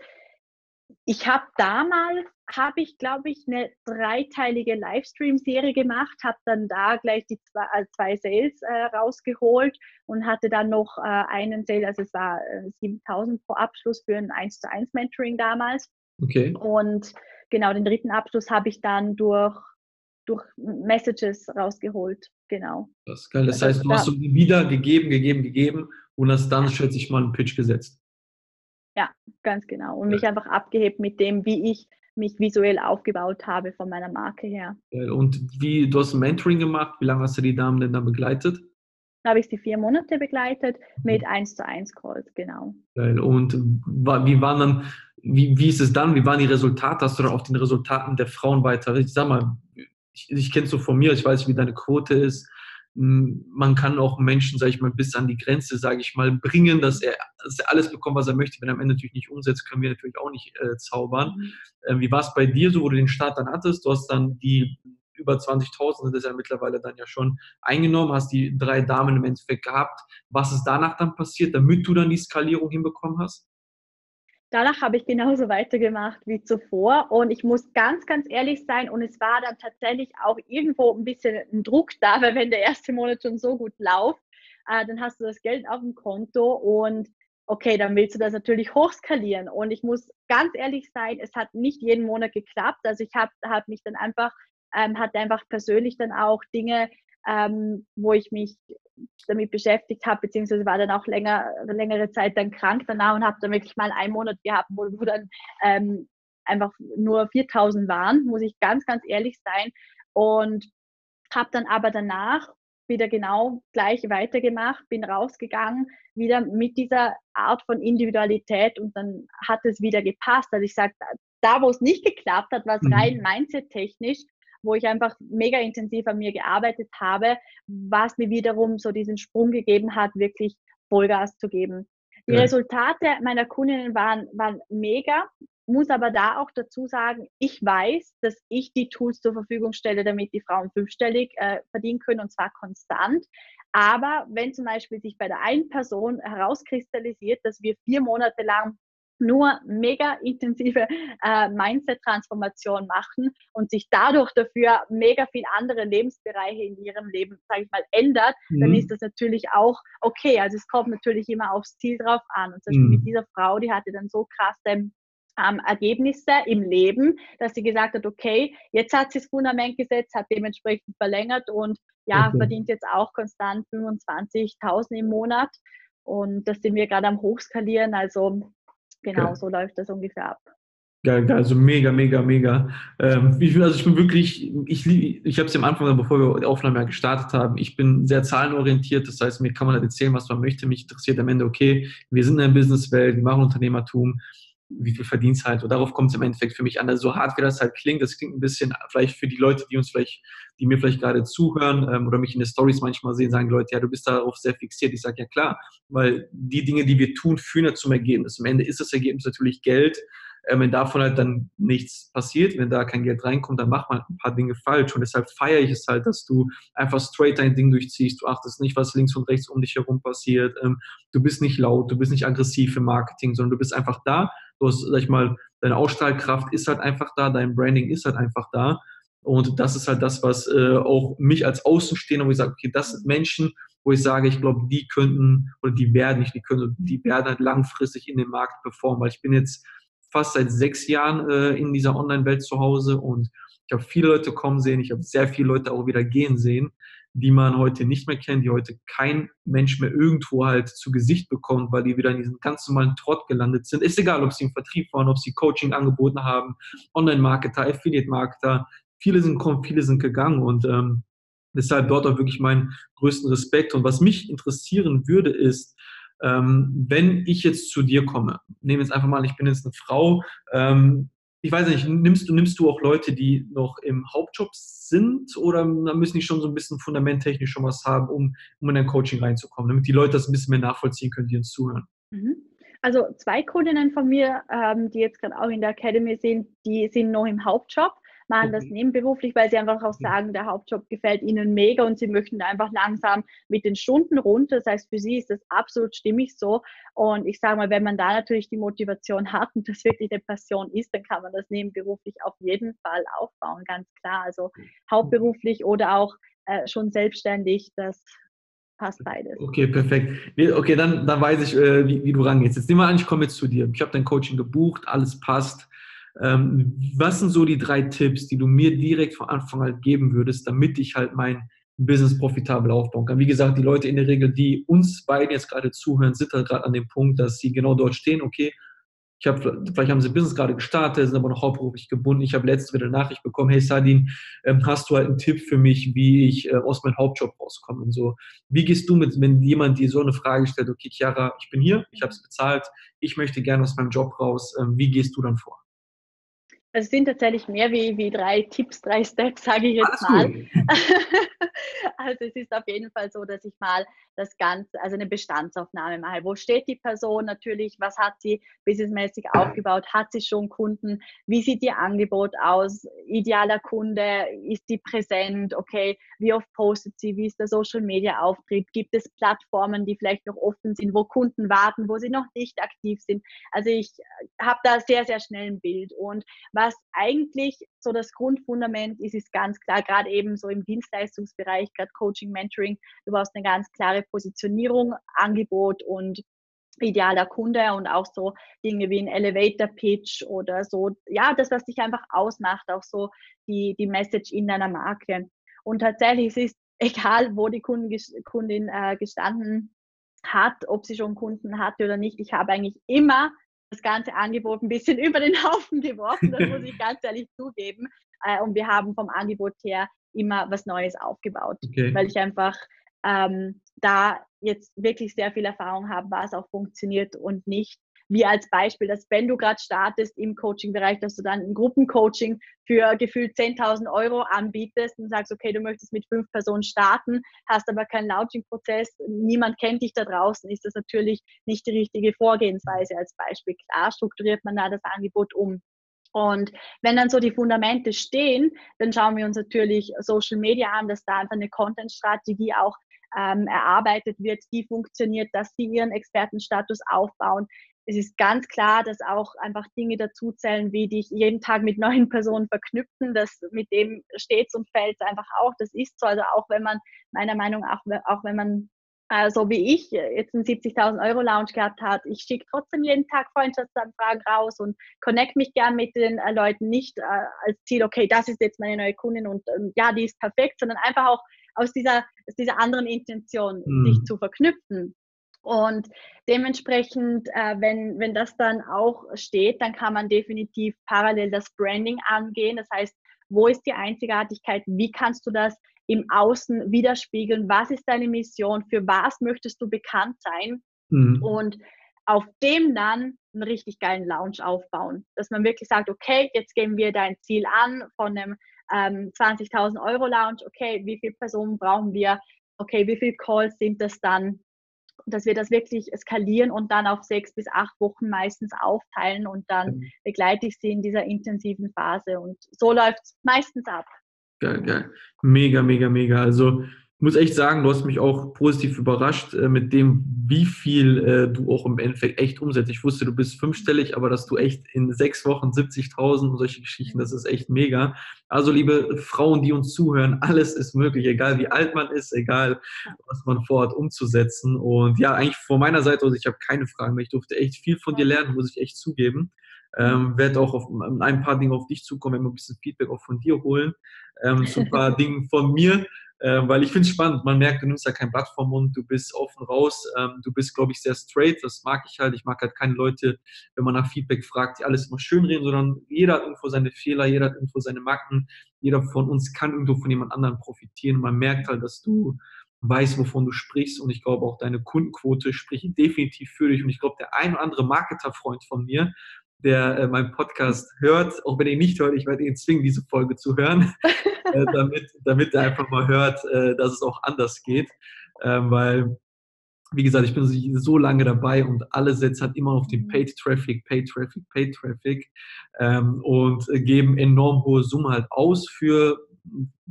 ich habe damals, habe ich glaube ich eine dreiteilige Livestream-Serie gemacht, habe dann da gleich die zwei, äh, zwei Sales äh, rausgeholt und hatte dann noch äh, einen Sale, also es war äh, 7000 pro Abschluss für ein 1 zu 1 Mentoring damals. Okay. Und genau, den dritten Abschluss habe ich dann durch, durch Messages rausgeholt, genau. Das ist geil, das also, heißt, du hast so wieder gegeben, gegeben, gegeben und hast dann, schätze ich mal, einen Pitch gesetzt. Ja, ganz genau. Und mich einfach abgehebt mit dem, wie ich mich visuell aufgebaut habe von meiner Marke her. Und wie, du hast ein Mentoring gemacht, wie lange hast du die Damen denn da begleitet? Da habe ich sie vier Monate begleitet mit 1 zu 1 Calls, genau. Und wie waren dann, wie, wie ist es dann, wie waren die Resultate? Hast du dann auch den Resultaten der Frauen weiter? Ich sag mal, ich, ich kenne es so von mir, ich weiß, wie deine Quote ist man kann auch Menschen, sage ich mal, bis an die Grenze, sage ich mal, bringen, dass er, dass er alles bekommt, was er möchte. Wenn er am Ende natürlich nicht umsetzt, können wir natürlich auch nicht äh, zaubern. Ähm, wie war es bei dir so, wo du den Start dann hattest? Du hast dann die über 20.000 sind das ja mittlerweile dann ja schon eingenommen, hast die drei Damen im Endeffekt gehabt. Was ist danach dann passiert, damit du dann die Skalierung hinbekommen hast? Danach habe ich genauso weitergemacht wie zuvor. Und ich muss ganz, ganz ehrlich sein und es war dann tatsächlich auch irgendwo ein bisschen ein Druck da, weil wenn der erste Monat schon so gut läuft, äh, dann hast du das Geld auf dem Konto und okay, dann willst du das natürlich hochskalieren. Und ich muss ganz ehrlich sein, es hat nicht jeden Monat geklappt, also ich habe hab mich dann einfach, ähm, hatte einfach persönlich dann auch Dinge ähm, wo ich mich damit beschäftigt habe, beziehungsweise war dann auch länger, längere Zeit dann krank danach und habe dann wirklich mal einen Monat gehabt, wo, wo dann ähm, einfach nur 4000 waren, muss ich ganz, ganz ehrlich sein. Und habe dann aber danach wieder genau gleich weitergemacht, bin rausgegangen, wieder mit dieser Art von Individualität und dann hat es wieder gepasst. Also ich sage, da wo es nicht geklappt hat, war es mhm. rein mindset-technisch wo ich einfach mega intensiv an mir gearbeitet habe, was mir wiederum so diesen Sprung gegeben hat, wirklich Vollgas zu geben. Die ja. Resultate meiner Kundinnen waren, waren mega, muss aber da auch dazu sagen, ich weiß, dass ich die Tools zur Verfügung stelle, damit die Frauen fünfstellig äh, verdienen können und zwar konstant. Aber wenn zum Beispiel sich bei der einen Person herauskristallisiert, dass wir vier Monate lang nur mega intensive äh, Mindset-Transformation machen und sich dadurch dafür mega viel andere Lebensbereiche in ihrem Leben, sage ich mal, ändert, mhm. dann ist das natürlich auch okay. Also es kommt natürlich immer aufs Ziel drauf an. Und zum Beispiel mhm. mit dieser Frau, die hatte dann so krasse ähm, Ergebnisse im Leben, dass sie gesagt hat, okay, jetzt hat sie das Fundament gesetzt, hat dementsprechend verlängert und ja, okay. verdient jetzt auch konstant 25.000 im Monat. Und das sind wir gerade am Hochskalieren. Also genau, okay. so läuft das ungefähr ab. Geil, geil, also mega, mega, mega. Ähm, ich, also ich bin wirklich, ich, ich habe es am Anfang, bevor wir die Aufnahme gestartet haben, ich bin sehr zahlenorientiert, das heißt, mir kann man erzählen, was man möchte. Mich interessiert am Ende, okay, wir sind in der Businesswelt, wir machen Unternehmertum, wie viel verdienst halt. Und darauf kommt es im Endeffekt für mich an. Also so hart wie das halt klingt, das klingt ein bisschen vielleicht für die Leute, die uns vielleicht, die mir vielleicht gerade zuhören ähm, oder mich in den Stories manchmal sehen, sagen Leute, ja, du bist darauf sehr fixiert. Ich sage ja klar, weil die Dinge, die wir tun, führen ja zum Ergebnis. Am Ende ist das Ergebnis natürlich Geld. Ähm, wenn davon halt dann nichts passiert, wenn da kein Geld reinkommt, dann macht man ein paar Dinge falsch. Und deshalb feiere ich es halt, dass du einfach straight dein Ding durchziehst. Du achtest nicht, was links und rechts um dich herum passiert. Ähm, du bist nicht laut, du bist nicht aggressiv im Marketing, sondern du bist einfach da. Du hast, sag ich mal, deine Ausstrahlkraft ist halt einfach da, dein Branding ist halt einfach da. Und das ist halt das, was äh, auch mich als Außenstehender, wo ich sage, okay, das sind Menschen, wo ich sage, ich glaube, die könnten oder die werden nicht, die können, die werden halt langfristig in dem Markt performen, weil ich bin jetzt fast seit sechs Jahren äh, in dieser Online-Welt zu Hause und ich habe viele Leute kommen sehen, ich habe sehr viele Leute auch wieder gehen sehen, die man heute nicht mehr kennt, die heute kein Mensch mehr irgendwo halt zu Gesicht bekommt, weil die wieder in diesem ganz normalen Trott gelandet sind. Ist egal, ob sie im Vertrieb waren, ob sie Coaching angeboten haben, Online-Marketer, Affiliate-Marketer, viele sind gekommen, viele sind gegangen und ähm, deshalb dort auch wirklich meinen größten Respekt. Und was mich interessieren würde, ist, ähm, wenn ich jetzt zu dir komme, nehme jetzt einfach mal, ich bin jetzt eine Frau, ähm, ich weiß nicht, nimmst du, nimmst du auch Leute, die noch im Hauptjob sind oder müssen die schon so ein bisschen fundamenttechnisch schon was haben, um, um in ein Coaching reinzukommen, damit die Leute das ein bisschen mehr nachvollziehen können, die uns zuhören? Mhm. Also zwei Kundinnen von mir, ähm, die jetzt gerade auch in der Academy sind, die sind noch im Hauptjob machen das nebenberuflich, weil sie einfach auch sagen, der Hauptjob gefällt ihnen mega und sie möchten einfach langsam mit den Stunden runter. Das heißt, für sie ist das absolut stimmig so. Und ich sage mal, wenn man da natürlich die Motivation hat und das wirklich eine Passion ist, dann kann man das nebenberuflich auf jeden Fall aufbauen, ganz klar. Also hauptberuflich oder auch äh, schon selbstständig, das passt beides. Okay, perfekt. Okay, dann, dann weiß ich, äh, wie, wie, du rangehst. Jetzt nehmen wir an, ich komme jetzt zu dir. Ich habe dein Coaching gebucht, alles passt. Ähm, was sind so die drei Tipps, die du mir direkt von Anfang an geben würdest, damit ich halt mein Business profitabel aufbauen kann? Wie gesagt, die Leute in der Regel, die uns beiden jetzt gerade zuhören, sind halt gerade an dem Punkt, dass sie genau dort stehen, okay, ich habe, vielleicht haben sie Business gerade gestartet, sind aber noch hauptberuflich gebunden. Ich habe letzte wieder Nachricht bekommen, hey Sadin, ähm, hast du halt einen Tipp für mich, wie ich äh, aus meinem Hauptjob rauskomme und so. Wie gehst du mit, wenn jemand dir so eine Frage stellt, okay, Chiara, ich bin hier, ich habe es bezahlt, ich möchte gerne aus meinem Job raus, ähm, wie gehst du dann vor? Es sind tatsächlich mehr wie, wie drei Tipps, drei Steps, sage ich jetzt mal. *laughs* also es ist auf jeden Fall so, dass ich mal das Ganze, also eine Bestandsaufnahme mache. Wo steht die Person natürlich? Was hat sie businessmäßig aufgebaut? Hat sie schon Kunden? Wie sieht ihr Angebot aus? Idealer Kunde? Ist die präsent? Okay, wie oft postet sie? Wie ist der Social Media Auftritt? Gibt es Plattformen, die vielleicht noch offen sind, wo Kunden warten, wo sie noch nicht aktiv sind? Also ich habe da sehr, sehr schnell ein Bild. Und was eigentlich so das Grundfundament ist, ist ganz klar, gerade eben so im Dienstleistungsbereich, gerade Coaching, Mentoring, du brauchst eine ganz klare Positionierung, Angebot und idealer Kunde und auch so Dinge wie ein Elevator Pitch oder so, ja, das, was dich einfach ausmacht, auch so die, die Message in deiner Marke. Und tatsächlich es ist *laughs* egal, wo die Kundin, Kundin äh, gestanden hat, ob sie schon Kunden hatte oder nicht, ich habe eigentlich immer das ganze Angebot ein bisschen *laughs* über den Haufen geworfen, das muss ich *laughs* ganz ehrlich zugeben. Äh, und wir haben vom Angebot her immer was Neues aufgebaut, okay. weil ich einfach ähm, da jetzt wirklich sehr viel Erfahrung habe, was auch funktioniert und nicht. Wie als Beispiel, dass wenn du gerade startest im Coaching-Bereich, dass du dann ein Gruppencoaching für gefühlt 10.000 Euro anbietest und sagst, okay, du möchtest mit fünf Personen starten, hast aber keinen Launching-Prozess, niemand kennt dich da draußen, ist das natürlich nicht die richtige Vorgehensweise als Beispiel. Klar strukturiert man da das Angebot um. Und wenn dann so die Fundamente stehen, dann schauen wir uns natürlich Social Media an, dass da einfach eine Content-Strategie auch ähm, erarbeitet wird, die funktioniert, dass sie ihren Expertenstatus aufbauen. Es ist ganz klar, dass auch einfach Dinge dazuzählen, wie dich jeden Tag mit neuen *laughs* Personen verknüpfen. Das mit dem steht und fällt einfach auch. Das ist so. Also auch wenn man meiner Meinung nach, auch wenn man äh, so wie ich jetzt einen 70.000 Euro Lounge gehabt hat, ich schicke trotzdem jeden Tag Freundschaftsanfragen raus und connect mich gern mit den äh, Leuten nicht äh, als Ziel, okay, das ist jetzt meine neue Kundin und ähm, ja, die ist perfekt, sondern einfach auch aus dieser, aus dieser anderen Intention, mhm. sich zu verknüpfen. Und dementsprechend, äh, wenn, wenn das dann auch steht, dann kann man definitiv parallel das Branding angehen. Das heißt, wo ist die Einzigartigkeit? Wie kannst du das im Außen widerspiegeln? Was ist deine Mission? Für was möchtest du bekannt sein? Mhm. Und auf dem dann einen richtig geilen Lounge aufbauen. Dass man wirklich sagt, okay, jetzt gehen wir dein Ziel an von einem ähm, 20.000 Euro Lounge. Okay, wie viele Personen brauchen wir? Okay, wie viele Calls sind das dann? Dass wir das wirklich skalieren und dann auf sechs bis acht Wochen meistens aufteilen und dann mhm. begleite ich sie in dieser intensiven Phase und so läuft es meistens ab. Geil, geil. Mega, mega, mega. Also muss echt sagen, du hast mich auch positiv überrascht äh, mit dem, wie viel äh, du auch im Endeffekt echt umsetzt. Ich wusste, du bist fünfstellig, aber dass du echt in sechs Wochen 70.000 und solche Geschichten, das ist echt mega. Also liebe Frauen, die uns zuhören, *laughs* alles ist möglich, egal wie alt man ist, egal was man vorhat umzusetzen. Und ja, eigentlich von meiner Seite aus, ich habe keine Fragen mehr. Ich durfte echt viel von dir lernen, muss ich echt zugeben. Ähm, werde auch auf ein paar Dinge auf dich zukommen, immer ein bisschen Feedback auch von dir holen. Ähm, so ein paar *laughs* Dinge von mir äh, weil ich finde es spannend. Man merkt, du nimmst ja kein Blatt vom Mund, du bist offen raus, ähm, du bist, glaube ich, sehr straight. Das mag ich halt. Ich mag halt keine Leute, wenn man nach Feedback fragt, die alles immer schön reden, sondern jeder hat irgendwo seine Fehler, jeder hat irgendwo seine Macken, jeder von uns kann irgendwo von jemand anderem profitieren. Man merkt halt, dass du weißt, wovon du sprichst und ich glaube auch deine Kundenquote spricht definitiv für dich und ich glaube, der ein oder andere Marketerfreund von mir, der äh, meinen Podcast hört, auch wenn er ihn nicht hört, ich werde ihn zwingen, diese Folge zu hören, *laughs* äh, damit, damit er einfach mal hört, äh, dass es auch anders geht. Ähm, weil, wie gesagt, ich bin so lange dabei und alle setzen halt immer auf den mhm. Paid Traffic, Paid Traffic, Paid Traffic ähm, und geben enorm hohe Summen halt aus für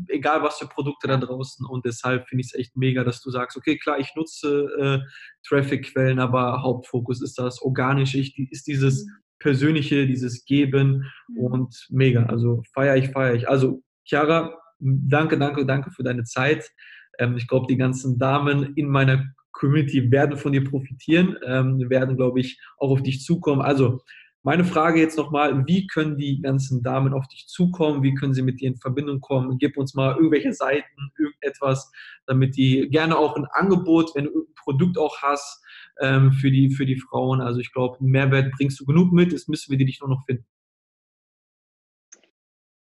egal was für Produkte da draußen und deshalb finde ich es echt mega, dass du sagst, okay, klar, ich nutze äh, Traffic-Quellen, aber Hauptfokus ist das organische, ich, ist dieses mhm. Persönliche, dieses Geben mhm. und mega, also feiere ich, feiere ich. Also Chiara, danke, danke, danke für deine Zeit. Ähm, ich glaube, die ganzen Damen in meiner Community werden von dir profitieren, ähm, werden, glaube ich, auch auf dich zukommen. Also meine Frage jetzt nochmal, wie können die ganzen Damen auf dich zukommen? Wie können sie mit dir in Verbindung kommen? Gib uns mal irgendwelche Seiten, irgendetwas, damit die gerne auch ein Angebot, wenn du ein Produkt auch hast, ähm, für, die, für die Frauen. Also ich glaube, Mehrwert bringst du genug mit, jetzt müssen wir dich nur noch finden.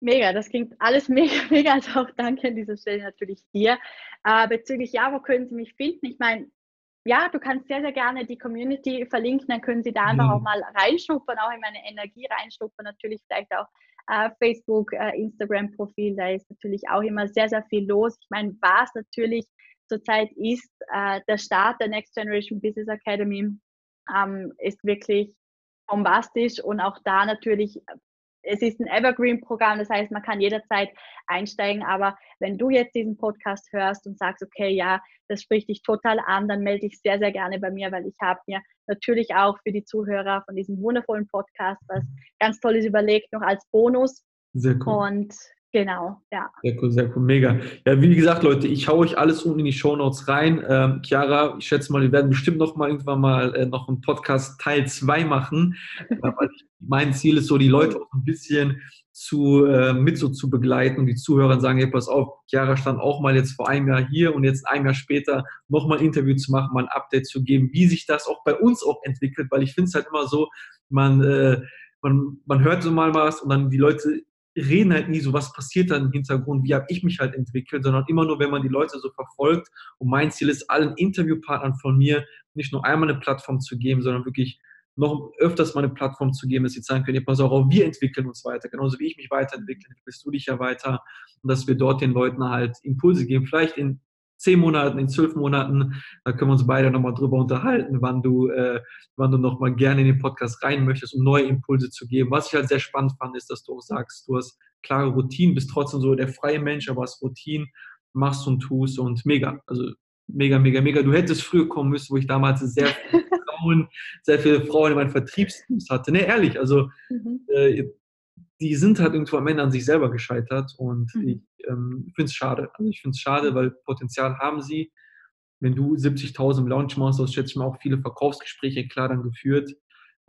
Mega, das klingt alles *laughs* mega, mega. Also auch danke an dieser Stelle natürlich dir. Äh, bezüglich, ja, wo können Sie mich finden? Ich meine, ja, du kannst sehr, sehr gerne die Community verlinken, dann können Sie da einfach mhm. auch mal reinschnuppern, auch in meine Energie reinschnuppern, natürlich vielleicht auch äh, Facebook, äh, Instagram-Profil, da ist natürlich auch immer sehr, sehr viel los. Ich meine, was natürlich zurzeit ist, äh, der Start der Next Generation Business Academy ähm, ist wirklich bombastisch und auch da natürlich es ist ein Evergreen-Programm, das heißt, man kann jederzeit einsteigen. Aber wenn du jetzt diesen Podcast hörst und sagst, okay, ja, das spricht dich total an, dann melde dich sehr, sehr gerne bei mir, weil ich habe mir natürlich auch für die Zuhörer von diesem wundervollen Podcast was ganz Tolles überlegt, noch als Bonus. Sehr cool. Und Genau, ja. Sehr cool, sehr cool, mega. Ja, wie gesagt, Leute, ich haue euch alles unten in die Show Notes rein. Ähm, Chiara, ich schätze mal, wir werden bestimmt noch mal irgendwann mal äh, noch einen Podcast Teil 2 machen. *laughs* mein Ziel ist so, die Leute auch ein bisschen zu, äh, mit so zu begleiten und die Zuhörer sagen, hey, pass auf, Chiara stand auch mal jetzt vor einem Jahr hier und jetzt ein Jahr später noch mal ein Interview zu machen, mal ein Update zu geben, wie sich das auch bei uns auch entwickelt, weil ich finde es halt immer so, man, äh, man, man hört so mal was und dann die Leute reden halt nie so, was passiert da im Hintergrund, wie habe ich mich halt entwickelt, sondern immer nur, wenn man die Leute so verfolgt. Und mein Ziel ist, allen Interviewpartnern von mir nicht nur einmal eine Plattform zu geben, sondern wirklich noch öfters mal eine Plattform zu geben, dass sie sagen können, ja, pass auch, wir entwickeln uns weiter. Genauso wie ich mich weiterentwickle, entwickelst du dich ja weiter. Und dass wir dort den Leuten halt Impulse geben. Vielleicht in zehn Monaten, in zwölf Monaten, da können wir uns beide nochmal drüber unterhalten, wann du, äh, wann du nochmal gerne in den Podcast rein möchtest, um neue Impulse zu geben. Was ich halt sehr spannend fand, ist, dass du auch sagst, du hast klare Routinen, bist trotzdem so der freie Mensch, aber hast Routinen, machst und tust und mega. Also mega, mega, mega. Du hättest früher kommen müssen, wo ich damals sehr *laughs* viele Frauen, sehr viele Frauen in meinem Vertriebsteams hatte. Ne, ehrlich, also mhm. äh, die sind halt irgendwo am Ende an sich selber gescheitert und mhm. ich ähm, finde es schade. Also ich finde es schade, weil Potenzial haben sie. wenn du 70.000 im Launch machst, hast schätze ich mal auch viele Verkaufsgespräche klar dann geführt.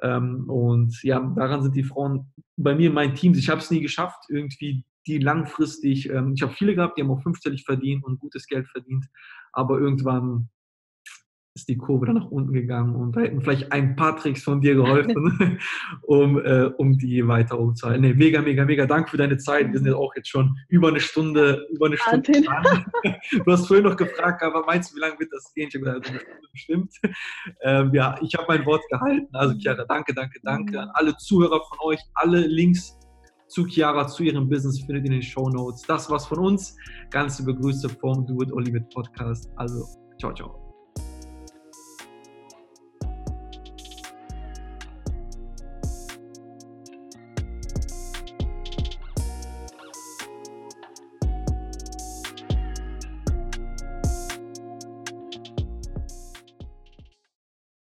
Ähm, und ja, daran sind die Frauen bei mir in meinen Teams. Ich habe es nie geschafft, irgendwie die langfristig, ähm, ich habe viele gehabt, die haben auch fünfstellig verdient und gutes Geld verdient, aber irgendwann ist die Kurve dann nach unten gegangen und da hätten vielleicht ein paar Tricks von dir geholfen, *laughs* um, äh, um die weiter umzuhalten. Nee, mega, mega, mega Dank für deine Zeit. Wir sind jetzt auch jetzt schon über eine Stunde, über eine Stunde dran. Du hast vorhin noch gefragt, aber meinst du, wie lange wird das gehen? Ich habe gesagt, Stunde bestimmt. Ähm, ja, ich habe mein Wort gehalten. Also Chiara, danke, danke, danke an alle Zuhörer von euch. Alle Links zu Chiara, zu ihrem Business findet ihr in den Show Notes. Das war's von uns. Ganz liebe Grüße vom Do It or Leave It Podcast. Also, ciao, ciao.